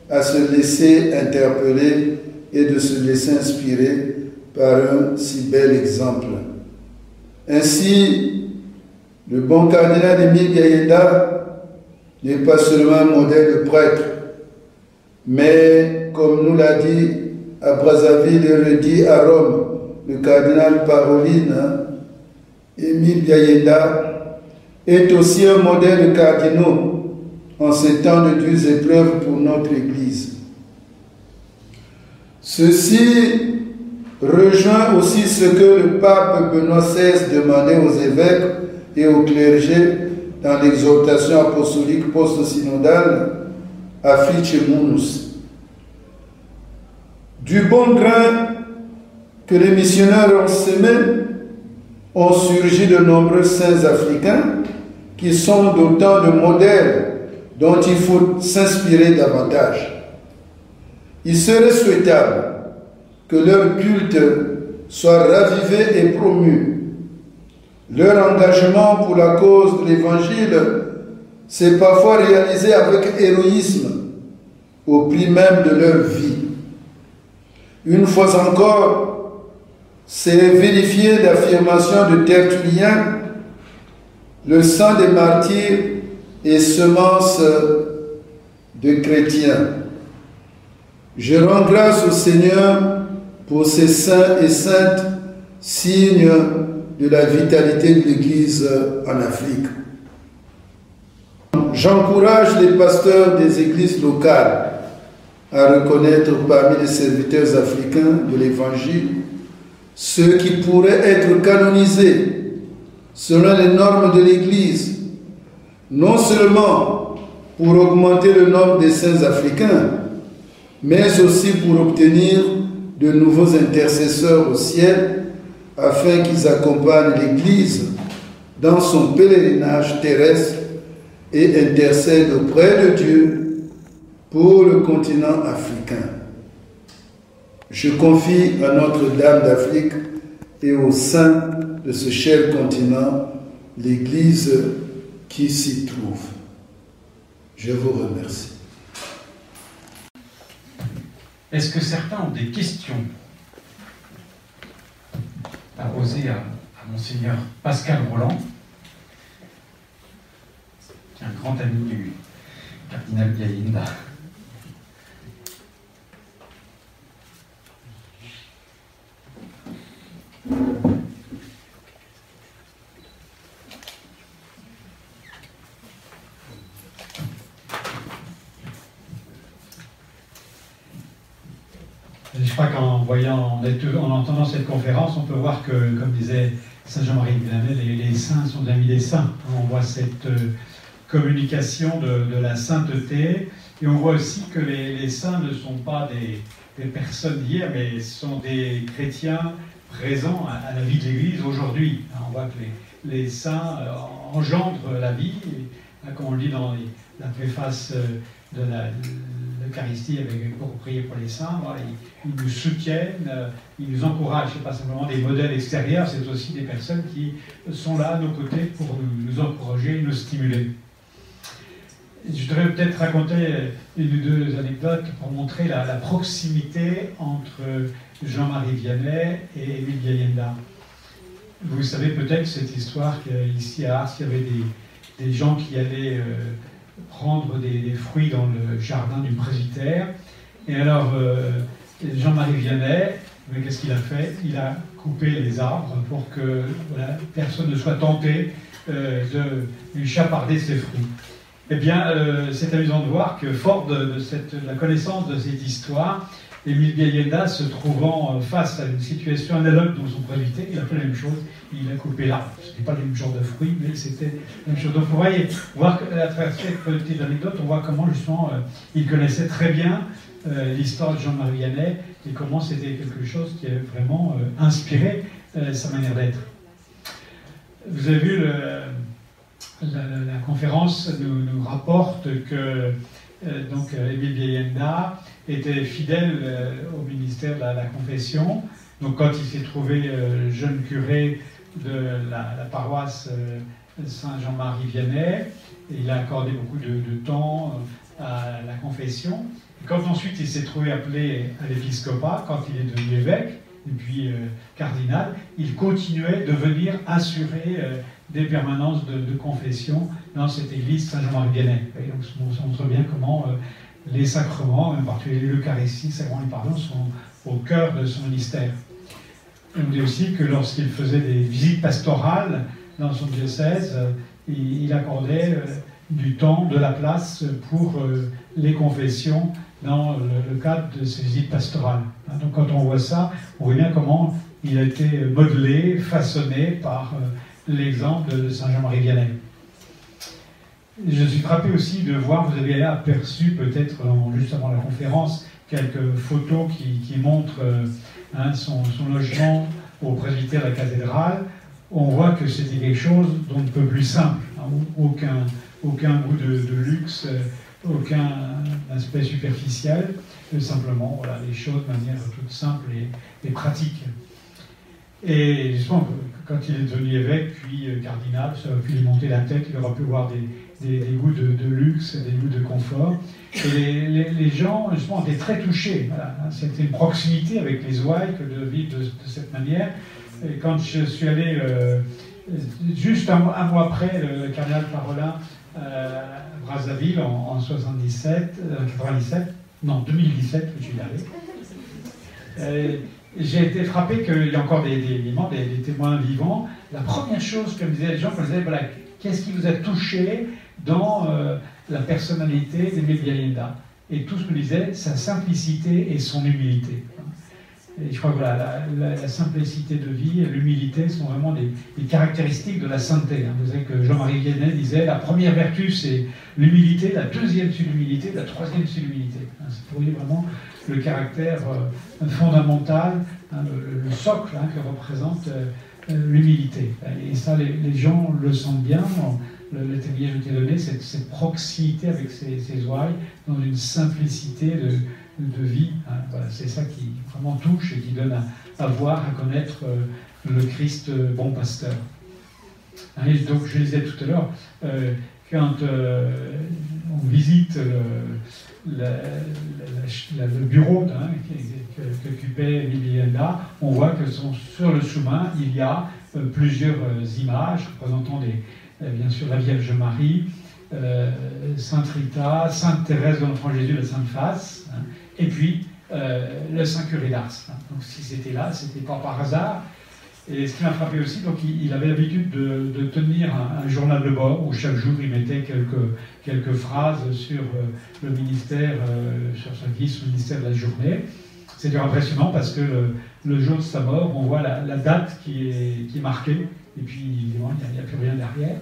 à se laisser interpeller et de se laisser inspirer par un si bel exemple. Ainsi, le bon cardinal Émile Gaïda n'est pas seulement un modèle de prêtre, mais comme nous l'a dit à Brazzaville et redit à Rome le cardinal Paroline, Émile Biayenda est aussi un modèle cardinaux en ces temps de dures épreuves pour notre Église. Ceci rejoint aussi ce que le pape Benoît XVI demandait aux évêques et aux clergés dans l'exhortation apostolique post-synodale Affiche Munus. Du bon grain que les missionnaires ont semé, ont surgi de nombreux saints africains qui sont d'autant de modèles dont il faut s'inspirer davantage. Il serait souhaitable que leur culte soit ravivé et promu leur engagement pour la cause de l'Évangile s'est parfois réalisé avec héroïsme au prix même de leur vie. Une fois encore, c'est vérifié l'affirmation de Tertullien, le sang des martyrs est semence de chrétiens. Je rends grâce au Seigneur pour ces saints et saintes, signes de la vitalité de l'Église en Afrique. J'encourage les pasteurs des églises locales à reconnaître parmi les serviteurs africains de l'Évangile ceux qui pourraient être canonisés selon les normes de l'Église, non seulement pour augmenter le nombre des saints africains, mais aussi pour obtenir de nouveaux intercesseurs au ciel afin qu'ils accompagnent l'Église dans son pèlerinage terrestre et intercèdent auprès de Dieu pour le continent africain. Je confie à Notre-Dame d'Afrique et au sein de ce cher continent l'Église qui s'y trouve. Je vous remercie. Est-ce que certains ont des questions à poser à, Monseigneur Pascal Roland, un grand ami du cardinal Biaïnda. Je crois qu'en voyant, en entendant cette conférence, on peut voir que, comme disait Saint Jean-Marie Villanet, les, les, saints sont des amis des saints. On voit cette, euh, communication de, la sainteté, et on voit aussi que les, saints ne sont pas des, personnes d'hier, mais sont des chrétiens présents à, la vie de l'Église aujourd'hui. On voit que les, saints euh, engendrent la vie, comme on le dit dans la préface de la, l'Eucharistie avec, pour prier pour les saints. ils, nous soutiennent, euh, ils nous encouragent. Ce n'est pas simplement des modèles extérieurs, c'est aussi des personnes qui sont là à nos côtés pour nous, encourager, nous stimuler. Je voudrais peut-être raconter une ou deux anecdotes pour montrer la, proximité entre Jean-Marie Vianney et Émile Gayenda. Vous savez peut-être cette histoire qu'ici à Ars, il y avait des, des gens qui allaient euh, prendre des, fruits dans le jardin du presbytère. Et alors, euh, Jean-Marie Vianney, qu'est-ce qu'il a fait? Il a coupé les arbres pour que personne ne soit tenté euh, de lui chaparder ses fruits. Eh bien, euh, c'est amusant de voir que, fort de, la connaissance de cette histoire, Émile Gayenda, se trouvant face à une situation analogue dans son presbytère, il a fait la même chose il a coupé l'arbre. Ce n'était pas le même genre de fruit, mais c'était la même chose. Donc vous voyez, voir à travers cette petite anecdote, on voit comment justement euh, il connaissait très bien euh, l'histoire de Jean-Marie Vianney et comment c'était quelque chose qui avait vraiment euh, inspiré sa manière d'être. Vous avez vu, la, conférence nous, rapporte que donc Émile Vieyenda était fidèle au ministère de la, confession. Donc quand il s'est trouvé jeune curé de la, paroisse euh, Saint-Jean-Marie Vianney. Il a accordé beaucoup de, temps euh, à la confession. quand ensuite il s'est trouvé appelé à l'épiscopat, quand il est devenu évêque, et puis euh, cardinal, il continuait de venir assurer des permanences de, confession dans cette église Saint-Jean-Marie Vianney. donc ça montre bien comment les sacrements, en particulier l'Eucharistie, sacrement du pardon, sont au cœur de son ministère. On dit aussi que lorsqu'il faisait des visites pastorales dans son diocèse, euh, il, accordait euh, du temps, de la place pour euh, les confessions dans le, cadre de ces visites pastorales. Hein, donc quand on voit ça, on voit bien comment il a été modelé, façonné par l'exemple de Saint Jean-Marie Vianney. Je suis frappé aussi de voir, vous avez aperçu peut-être juste avant la conférence, quelques photos qui, montrent Hein, son, logement au presbytère de la cathédrale, on voit que c'était quelque chose dont ne peut plus simple. Hein, aucun, aucun goût de, luxe, euh, aucun aspect superficiel, simplement voilà, les choses de manière toute simple et, pratique. Et justement, quand il est devenu évêque, puis euh, cardinal, ça aurait pu lui monter la tête, il aurait pu voir des, des, goûts de, luxe, des goûts de confort. Et les, gens, justement, étaient très touchés. C'était une proximité avec les ouailles que de vivre de, cette manière. Et quand je suis allé, euh, juste un, mois après, le, cardinal Parolin euh, à Brazzaville en, en 77, 97, euh, non, 2017, je suis allé. J'ai été frappé qu'il y a encore des, des, des, témoins vivants. La première chose que me disaient les gens, quand disaient, qu'est-ce qui vous a touché dans euh, la personnalité d'Emile Bialinda. Et tout ce que disait, sa simplicité et son humilité. Et je crois que la, simplicité de vie et l'humilité sont vraiment des, caractéristiques de la sainteté. Hein. Vous savez que Jean-Marie Guénet disait la première vertu c'est l'humilité, la deuxième c'est l'humilité, la troisième c'est l'humilité. Hein. C'est pour vraiment le caractère euh, fondamental, hein, le, socle que représente euh, l'humilité. Et ça, les, gens le sentent bien le, témoignage été donné, cette, proximité avec ces, ces, ouailles, dans une simplicité de, vie. Hein. Voilà, c'est ça qui vraiment touche et qui donne à, voir, à connaître euh, le Christ euh, bon pasteur. Hein, donc, je disais tout à l'heure, euh, quand on visite le, bureau hein, qu'occupait Liliana, on voit que sur le chemin, il y a plusieurs images représentant euh, bien sûr la Vierge Marie, euh, Sainte Rita, Sainte Thérèse de l'Enfant Jésus, la Sainte Face, hein, et puis euh, le Saint Curé d'Ars. Donc si c'était là, c'était pas par hasard. Et ce qui m'a frappé aussi, donc il, avait l'habitude de, tenir un, journal de bord où chaque jour il mettait quelques, quelques phrases sur le ministère, sur sa vie, sur le ministère de la journée. c'est impressionnant parce que le, jour de sa mort, on voit la, date qui est, qui est, marquée, et puis il n'y a, plus rien derrière.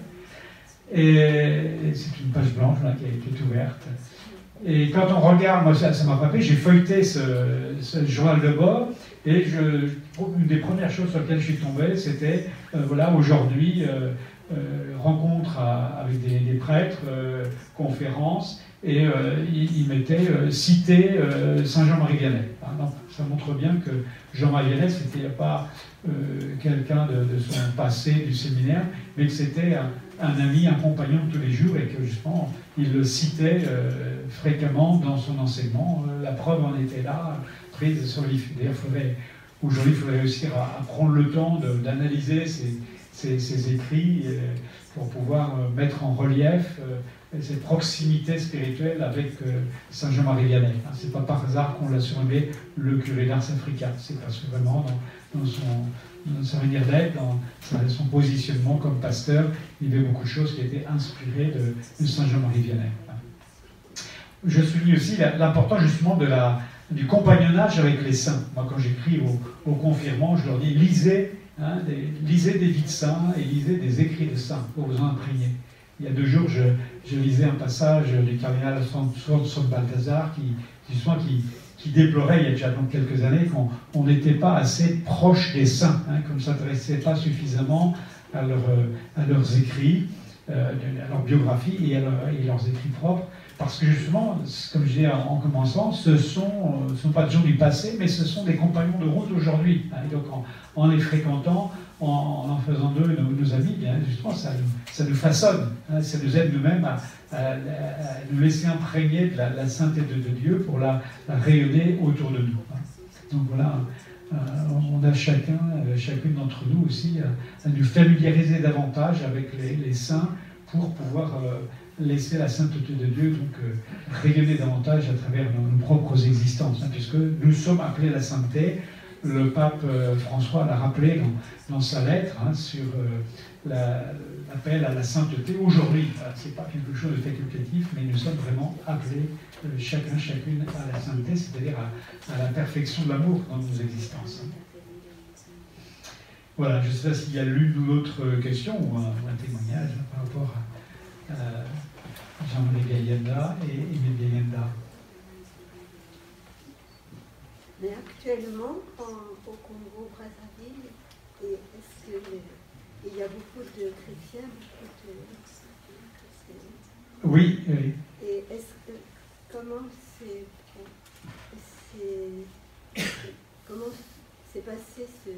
Et c'est une page blanche là, qui, est, ouverte. Et quand on regarde, moi ça m'a frappé, j'ai feuilleté ce, journal de bord, et une des premières choses sur lesquelles je suis tombé, c'était, euh, voilà, aujourd'hui, euh, euh, rencontre avec des, prêtres, conférences, et il, mettait cité Saint-Jean-Marie Vianney. Ah, ça montre bien que Jean-Marie Vianney, c'était pas quelqu'un de, de, son passé du séminaire, mais que c'était un, un ami, un compagnon de tous les jours, et que justement, il le citait euh, fréquemment dans son enseignement. Euh, la preuve en était là, prise sur les. D'ailleurs, aujourd'hui, il faudrait réussir à, prendre le temps d'analyser ces, écrits euh, pour pouvoir mettre en relief cette proximité spirituelle avec Saint Jean-Marie Vianney. Hein, c'est pas par hasard qu'on l'a surnommé le curé d'Ars Africa. C'est parce que vraiment, dans sa manière d'être, dans son positionnement comme pasteur, il y avait beaucoup de choses qui étaient inspirées de, Saint Jean-Marie Vianney. Je souligne aussi l'importance justement de la, du compagnonnage avec les saints. Moi, quand j'écris aux, confirmants, je leur dis lisez, hein, des, lisez des vies de saints et lisez des écrits de saints pour vous en imprégner. Il y a deux jours, je, lisais un passage du cardinal Son Balthazar qui, justement, qui, déplorait il y a déjà donc quelques années qu'on n'était pas assez proche des saints, hein, qu'on ne s'intéressait pas suffisamment à, à leurs écrits, euh, à leur biographie et à, leurs écrits propres. Parce que justement, comme je disais en, commençant, ce sont, euh, sont, pas des gens du passé, mais ce sont des compagnons de route aujourd'hui. Hein. donc en, les fréquentant, en en, faisant d'eux nos, amis, bien justement, ça nous, façonne, hein. ça nous aide nous-mêmes à, nous laisser imprégner de la, sainteté de, Dieu pour la, rayonner autour de nous. Donc voilà, euh, on a chacun, euh, chacune d'entre nous aussi, à, nous familiariser davantage avec les, saints pour pouvoir euh, laisser la sainteté de Dieu donc rayonner davantage à travers nos, propres existences, hein, puisque nous sommes appelés à la sainteté. Le pape François l'a rappelé dans, sa lettre hein, sur la, appel à la sainteté aujourd'hui. Ce n'est pas quelque chose de facultatif, mais nous sommes vraiment appelés, euh, chacun, chacune, à la sainteté, c'est-à-dire à, la perfection de l'amour dans nos existences. Voilà, je ne sais pas s'il y a l'une ou l'autre question ou un, témoignage hein, par rapport à, Jean-Marie Gayenda et Émile Gayenda. Mais actuellement, au Congo-Brazzaville, est-ce que il y a beaucoup de chrétiens, beaucoup de Oui, oui. Et est-ce que, comment c'est, comment s'est passé ce,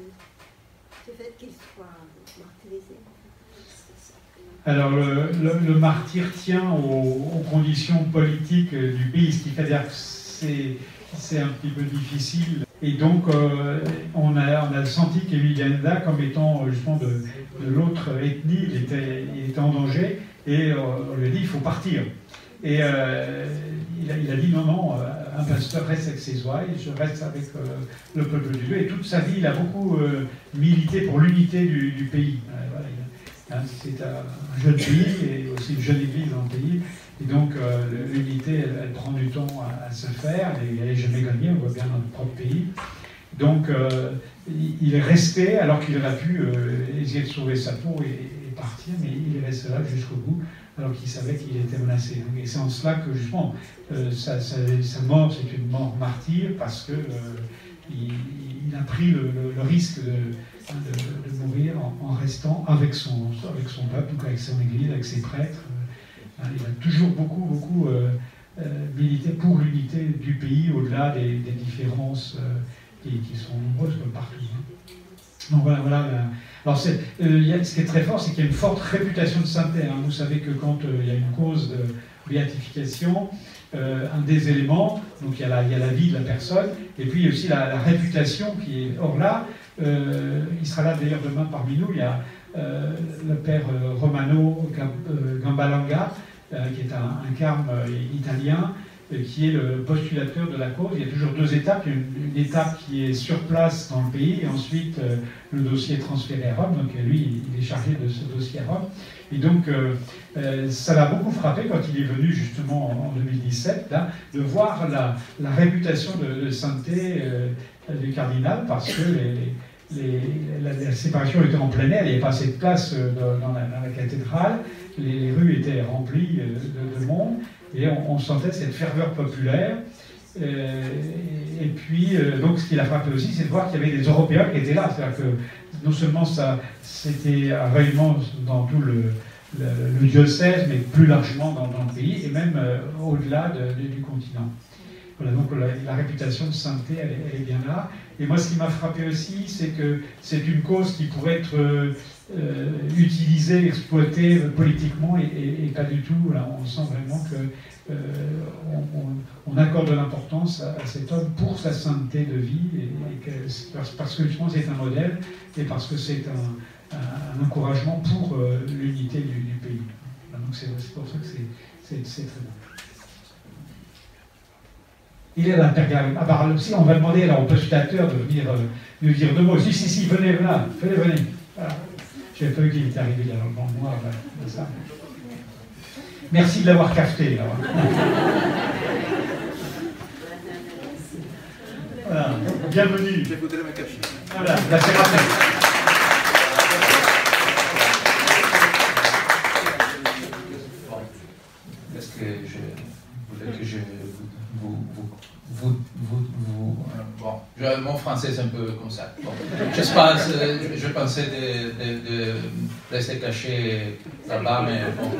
alors, le, martyr tient aux, conditions politiques du pays, ce qui fait dire que c'est un petit peu difficile. Et donc, euh, on, a, on, a, senti comme étant euh, justement de, de l'autre ethnie, il était, il était, en danger, et euh, on lui a dit il faut partir. Et il a, il, a, dit non, non, un pasteur reste avec ses ouailles, je reste avec le peuple de Dieu. Et toute sa vie, il a beaucoup milité pour l'unité du, pays. Hein, c'est un jeune pays et aussi une jeune église dans le pays. Et donc, l'unité, elle, prend du temps à, se faire, et elle n'est jamais gagnée, on voit bien dans notre propre pays. Donc, il est resté, alors qu'il aurait pu euh, essayer de sauver sa peau et, partir, mais il est là jusqu'au bout, alors qu'il savait qu'il était menacé. et c'est en cela que, justement, euh, sa, mort, c'est une mort martyre, parce qu'il euh, il a pris le, risque de, mourir en, restant avec son, avec son peuple, donc avec son église, avec ses prêtres. Hein, il a toujours beaucoup, beaucoup milité pour l'unité du pays, au-delà des, différences qui, sont nombreuses comme partout. Donc voilà, voilà. Alors euh, ce qui est très fort, c'est qu'il y a une forte réputation de sainteté. Hein. Vous savez que quand euh, il y a une cause de béatification, euh, un des éléments, donc il y, a la, vie de la personne, et puis il y a aussi la, réputation qui est. Or là, il sera là d'ailleurs demain parmi nous, il y a le père Romano Gambalanga, qui est un, un carme italien, qui est le postulateur de la cause. Il y a toujours deux étapes. Une, une étape qui est sur place dans le pays et ensuite euh, le dossier est transféré à Rome. Donc lui, il est chargé de ce dossier à Rome. Et donc euh, euh, ça l'a beaucoup frappé quand il est venu justement en, 2017 là, de voir la, réputation de, de sainteté du cardinal parce que la, séparation était en plein air, il n'y avait pas assez de place dans, la, cathédrale, les, rues étaient remplies de monde. Et on, sentait cette ferveur populaire. Euh, et, puis, euh, donc, ce qui l'a frappé aussi, c'est de voir qu'il y avait des Européens qui étaient là. C'est-à-dire que non seulement ça, c'était un rayonnement dans tout le, diocèse, mais plus largement dans, le pays, et même euh, au-delà du continent. Voilà, donc la, réputation de sainteté, elle, elle, est bien là. Et moi, ce qui m'a frappé aussi, c'est que c'est une cause qui pourrait être utilisé, exploité politiquement et, pas du tout. Là, on sent vraiment que euh, on, accorde de l'importance à, cet homme pour sa sainteté de vie et, que, parce, que justement c'est un modèle et parce que c'est un, encouragement pour euh, l'unité du, pays. donc c'est pour ça que c'est très bon. Il est à Ah bah, si on va demander alors, au postulateur de venir nous dire deux mots. Si, si, si, venez, là, venez, venez. J'ai peu qu'il est arrivé là dans le noir. ça. Merci de l'avoir capté. Là. voilà. Bienvenue. Voilà, rappelé. Est-ce que je voulais que je vous, vous vous, vous, vous euh, bon, je, mon français c'est un peu comme ça. Bon, je, pense, je, pensais de, de, de, rester caché là-bas, mais bon.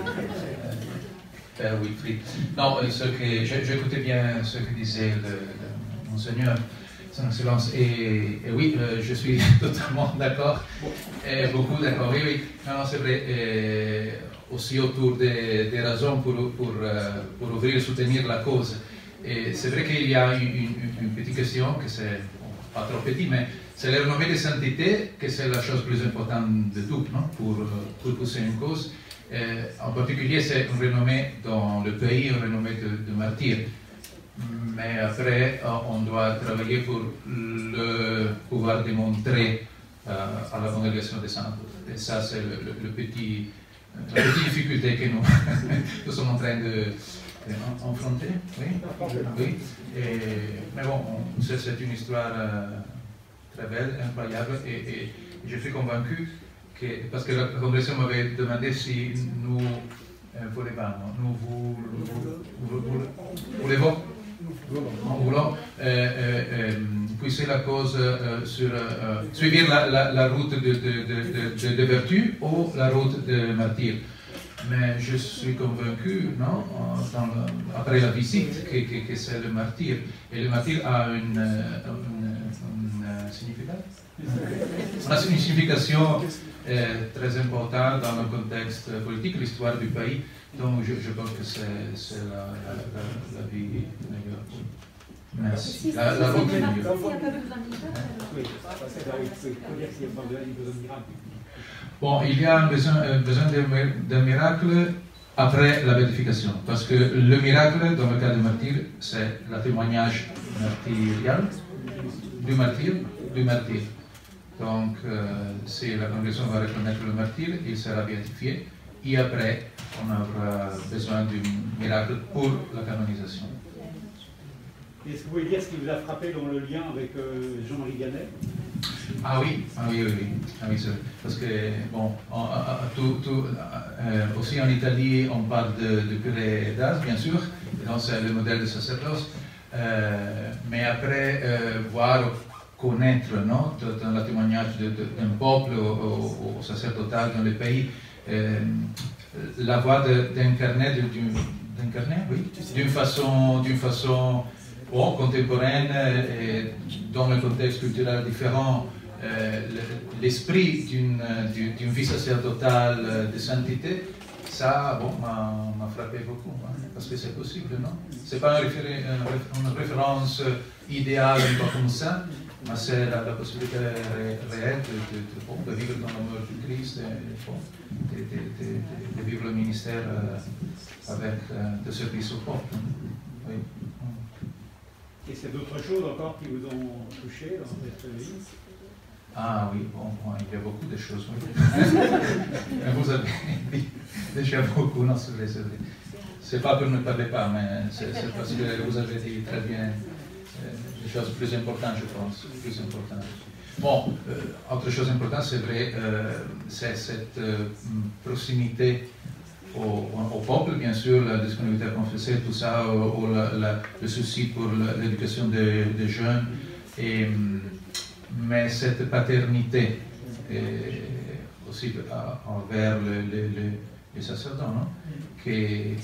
Euh, oui, Non, euh, ce que, j'écoutais bien ce que disait monseigneur, son excellence, et, oui, euh, je suis totalement d'accord, et beaucoup d'accord. Oui, oui, non, c'est vrai. Aussi autour des, raisons pour, pour, pour ouvrir soutenir la cause. C'est vrai qu'il y a une, une, petite question, que c'est pas trop petit, mais c'est le renommée de sainteté, que c'est la chose plus importante de tout, non pour, pour pousser une cause. en particulier, c'est une renommée dans le pays, une renommée de, de martyr. Mais après, on doit travailler pour le pouvoir démontrer euh, à la congrégation des saints. Et ça, c'est le, le, petit, la petite difficulté que nous, nous sommes en train de, oui. oui. mais bon, c'est une histoire euh, très belle, incroyable, et, je suis convaincu que, parce que la congrégation m'avait demandé si nous euh, nous vous, voulons, nous voulons euh, pousser la cause sur suivre la, la, route de, de, de, de, vertu ou la route de martyr mais je suis convaincu, non, après la visite, que, c'est le martyr. Et le martyr a une, signification euh, très importante dans le contexte politique, l'histoire du pays. Donc je, pense que c'est la, la, la, vie meilleure. Merci. La, la est mieux. Bon, il y a un besoin, besoin d'un miracle après la béatification. Parce que le miracle, dans le cas du martyr, c'est le témoignage martyrial du martyr, du martyr. Donc, euh, si la congrégation va reconnaître le martyr, il sera béatifié. Et après, on aura besoin d'un miracle pour la canonisation. Est-ce que vous pouvez dire ce qui vous a frappé dans le lien avec euh, Jean-Marie Ganet? Ah oui, ah oui, oui, ah oui parce que, bon, tout, tout, euh, aussi en Italie, on parle de, de curé d'As, bien sûr, donc c'est le modèle de sacerdoce, euh, mais après, voir, connaître, non, dans le témoignage d'un peuple au, au, sacerdotal dans le pays, la voie d'incarner, d'une façon, d'une façon bon, contemporaine et dans le contexte culturel différent, euh, l'esprit d'une vie sacerdotale de sainteté, ça m'a frappé beaucoup, hein, parce que c'est possible, non? C'est pas une, référence idéale comme ça, mais c'est la, possibilité réelle de, vivre dans l'amour du Christ et de, vivre le ministère euh, avec euh, de service au peuple. Et c'est d'autres choses encore qui vous ont touché dans cette vie Ah oui, bon, il y a beaucoup de choses. vous avez dit déjà beaucoup, non, c'est vrai, c'est vrai. C'est pas ne parlais pas, mais c'est parce que vous avez dit très bien euh, des choses plus importantes, je pense, plus importantes. Bon, euh, autre chose importante, c'est vrai, euh, c'est cette proximité au, peuple, bien sûr, la disponibilité à confesser, tout ça, ou, le souci pour l'éducation des, jeunes, et, mais cette paternité aussi envers les, sacerdotes, non? qui,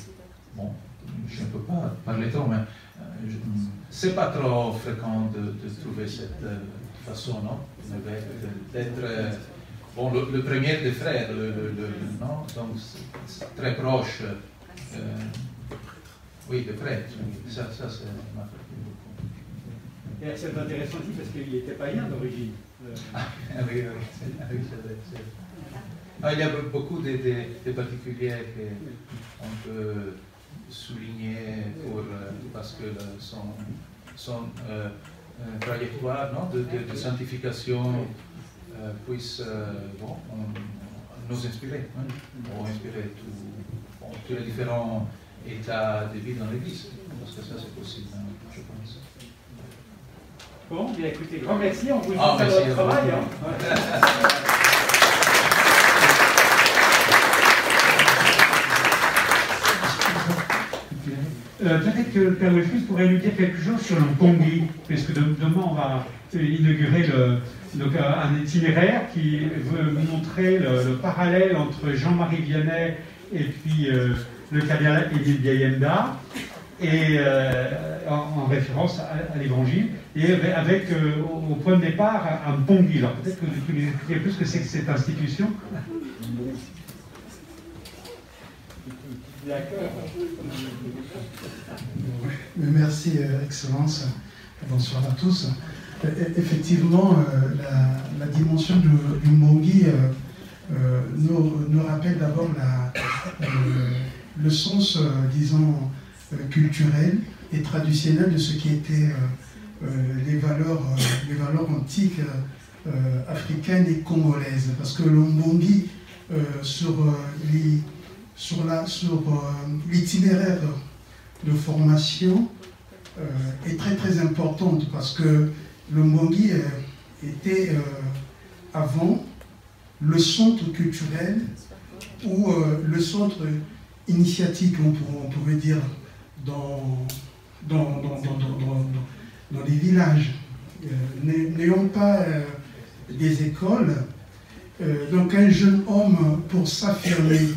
bon, je ne peux pas parler trop, mais euh, c'est pas trop fréquent de, trouver cette euh, façon, non, d'être euh, Bon, le, premier des frères, le, non donc très proche, euh, oui, de prêtre, ça, m'a. Et c'est intéressant aussi parce qu'il était païen d'origine. Ah, oui, oui, c'est ah, il y a beaucoup de, de, particuliers qu'on peut souligner pour, euh, parce que son, son euh, trajectoire non, de, sanctification euh, puisse euh, bon, nous inspirer, hein, ou inspirer tous les différents états de vie dans l'Église, parce que ça c'est possible, hein, je pense. Bon, bien écoutez, grand merci, on vous dit ah, votre travail. Hein. Euh, peut-être que le Père Wilfus pourrait nous dire quelque chose sur le Pongi, puisque demain on va inaugurer le, donc, euh, un itinéraire qui veut montrer le, parallèle entre Jean-Marie Vianney et puis euh, le cardinal Émile Biayenda, et, en, référence à, l'évangile, et avec au, point de départ un Pongi. Alors peut-être que vous pouvez nous expliquer plus ce que c'est que cette institution Merci, euh, Excellence. Bonsoir à tous. Euh, effectivement, euh, la, dimension du, du nous, rappelle d'abord le sens, disons, culturel et traditionnel de ce qui était les, valeurs, les valeurs antiques africaines et congolaises. Parce que le Mbongi, sur les sur euh, l'itinéraire de formation euh, est très très importante parce que le Mbongi euh, était avant le centre culturel ou le centre initiatique, on, pourrait dire, dans, dans, dans, les villages. N'ayant pas des écoles, euh, donc un jeune homme, euh, pour s'affirmer,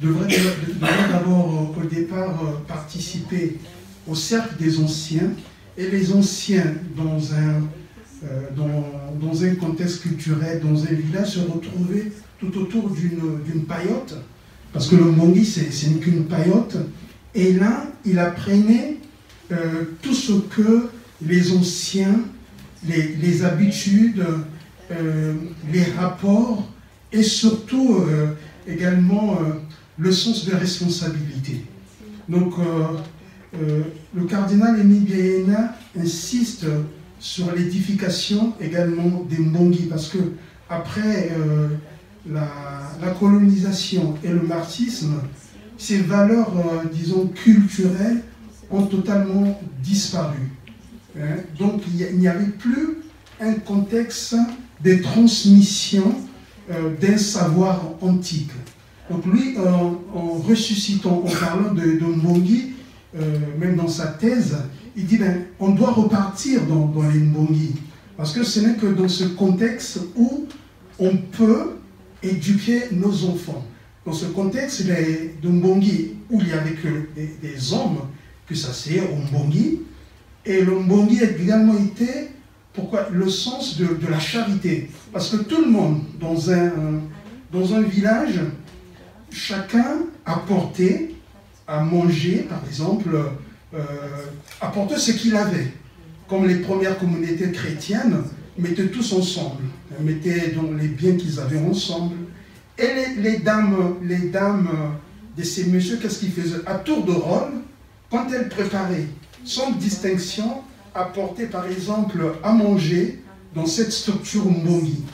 devrait, d'abord au départ participer au cercle des anciens, et les anciens dans un, euh, dans, un contexte culturel, dans un village, se retrouver tout autour d'une paillote, parce que le Mongi, c'est qu'une paillote, et là, il apprenait tout ce que les anciens, les, les habitudes, euh, les rapports et surtout euh, également euh, le sens de responsabilité. Donc, le cardinal Émile Biayena insiste sur l'édification également des Mbongi, parce que après la, colonisation et le marxisme, ces valeurs, disons, culturelles ont totalement disparu. Hein. Donc il n'y avait plus un contexte des transmissions euh, d'un savoir antique. Donc lui, en, ressuscitant, en parlant de, de Mbongi, euh, même dans sa thèse, il dit ben, on doit repartir dans, les Mbongi. Parce que ce n'est que dans ce contexte où on peut éduquer nos enfants. Dans ce contexte de Mbongi, où il y avait que des, hommes, que ça c'est au Mbongi, et le Mbongi a également été pourquoi Le sens de, la charité. Parce que tout le monde, dans un, dans un village, chacun apportait à manger, par exemple, euh, apportait ce qu'il avait. Comme les premières communautés chrétiennes mettaient tous ensemble, mettaient donc les biens qu'ils avaient ensemble. Et les, dames, les dames de ces messieurs, qu'est-ce qu'ils faisaient? À tour de rôle, quand elles préparaient sans distinction, apporter par exemple à manger dans cette structure Mbongi.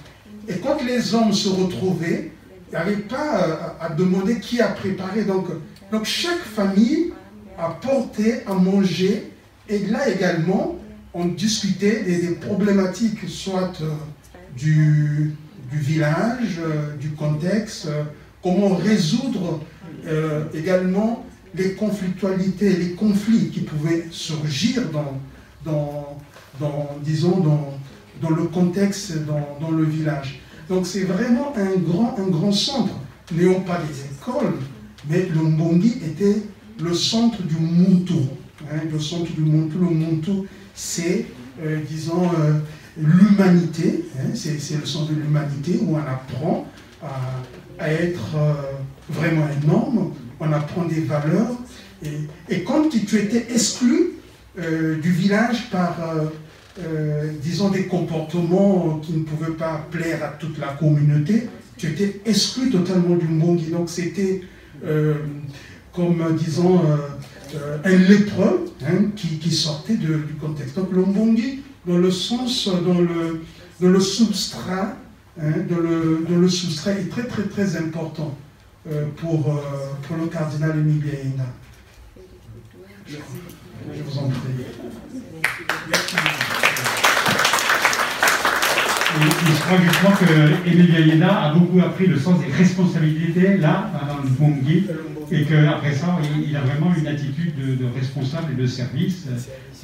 Et quand les hommes se retrouvaient, il n'y avait pas à, demander qui a préparé. Donc, donc chaque famille apportait à manger. Et là également, on discutait des, problématiques, soit euh, du, village, euh, du contexte, euh, comment résoudre également les conflictualités, les conflits qui pouvaient surgir dans, dans, disons, dans le contexte, dans, dans le village. Donc c'est vraiment un grand, un grand centre. N'ayons pas des écoles, mais le Mbongi était le centre du Muntu. Hein, le centre du Muntu, le c'est, euh, disons, euh, l'humanité. Hein, c'est le centre de l'humanité où on apprend à, à être euh, vraiment un homme, on apprend des valeurs. Et, et quand tu étais exclu du village par disons, des comportements qui ne pouvaient pas plaire à toute la communauté, tu étais exclu totalement du Mbongi. Donc c'était comme, disons, euh, un lépreux hein, qui, sortait du contexte. Donc le Mbongi, dans le sens, dans le, dans le substrat, hein, dans, le, dans le substrat est très très très important pour, pour le cardinal Émile Je, vous en prie. Je crois justement que Émile a beaucoup appris le sens des responsabilités là, dans le Bongi, et qu'après ça, il, a vraiment une attitude de, responsable et de service.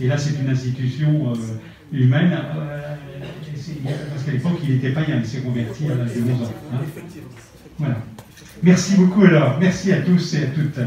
Et là, c'est une institution euh, humaine, euh, parce qu'à l'époque, il n'était pas, il s'est converti à l'âge de 11 ans. Hein. Voilà. Merci beaucoup alors. Merci à tous et à toutes.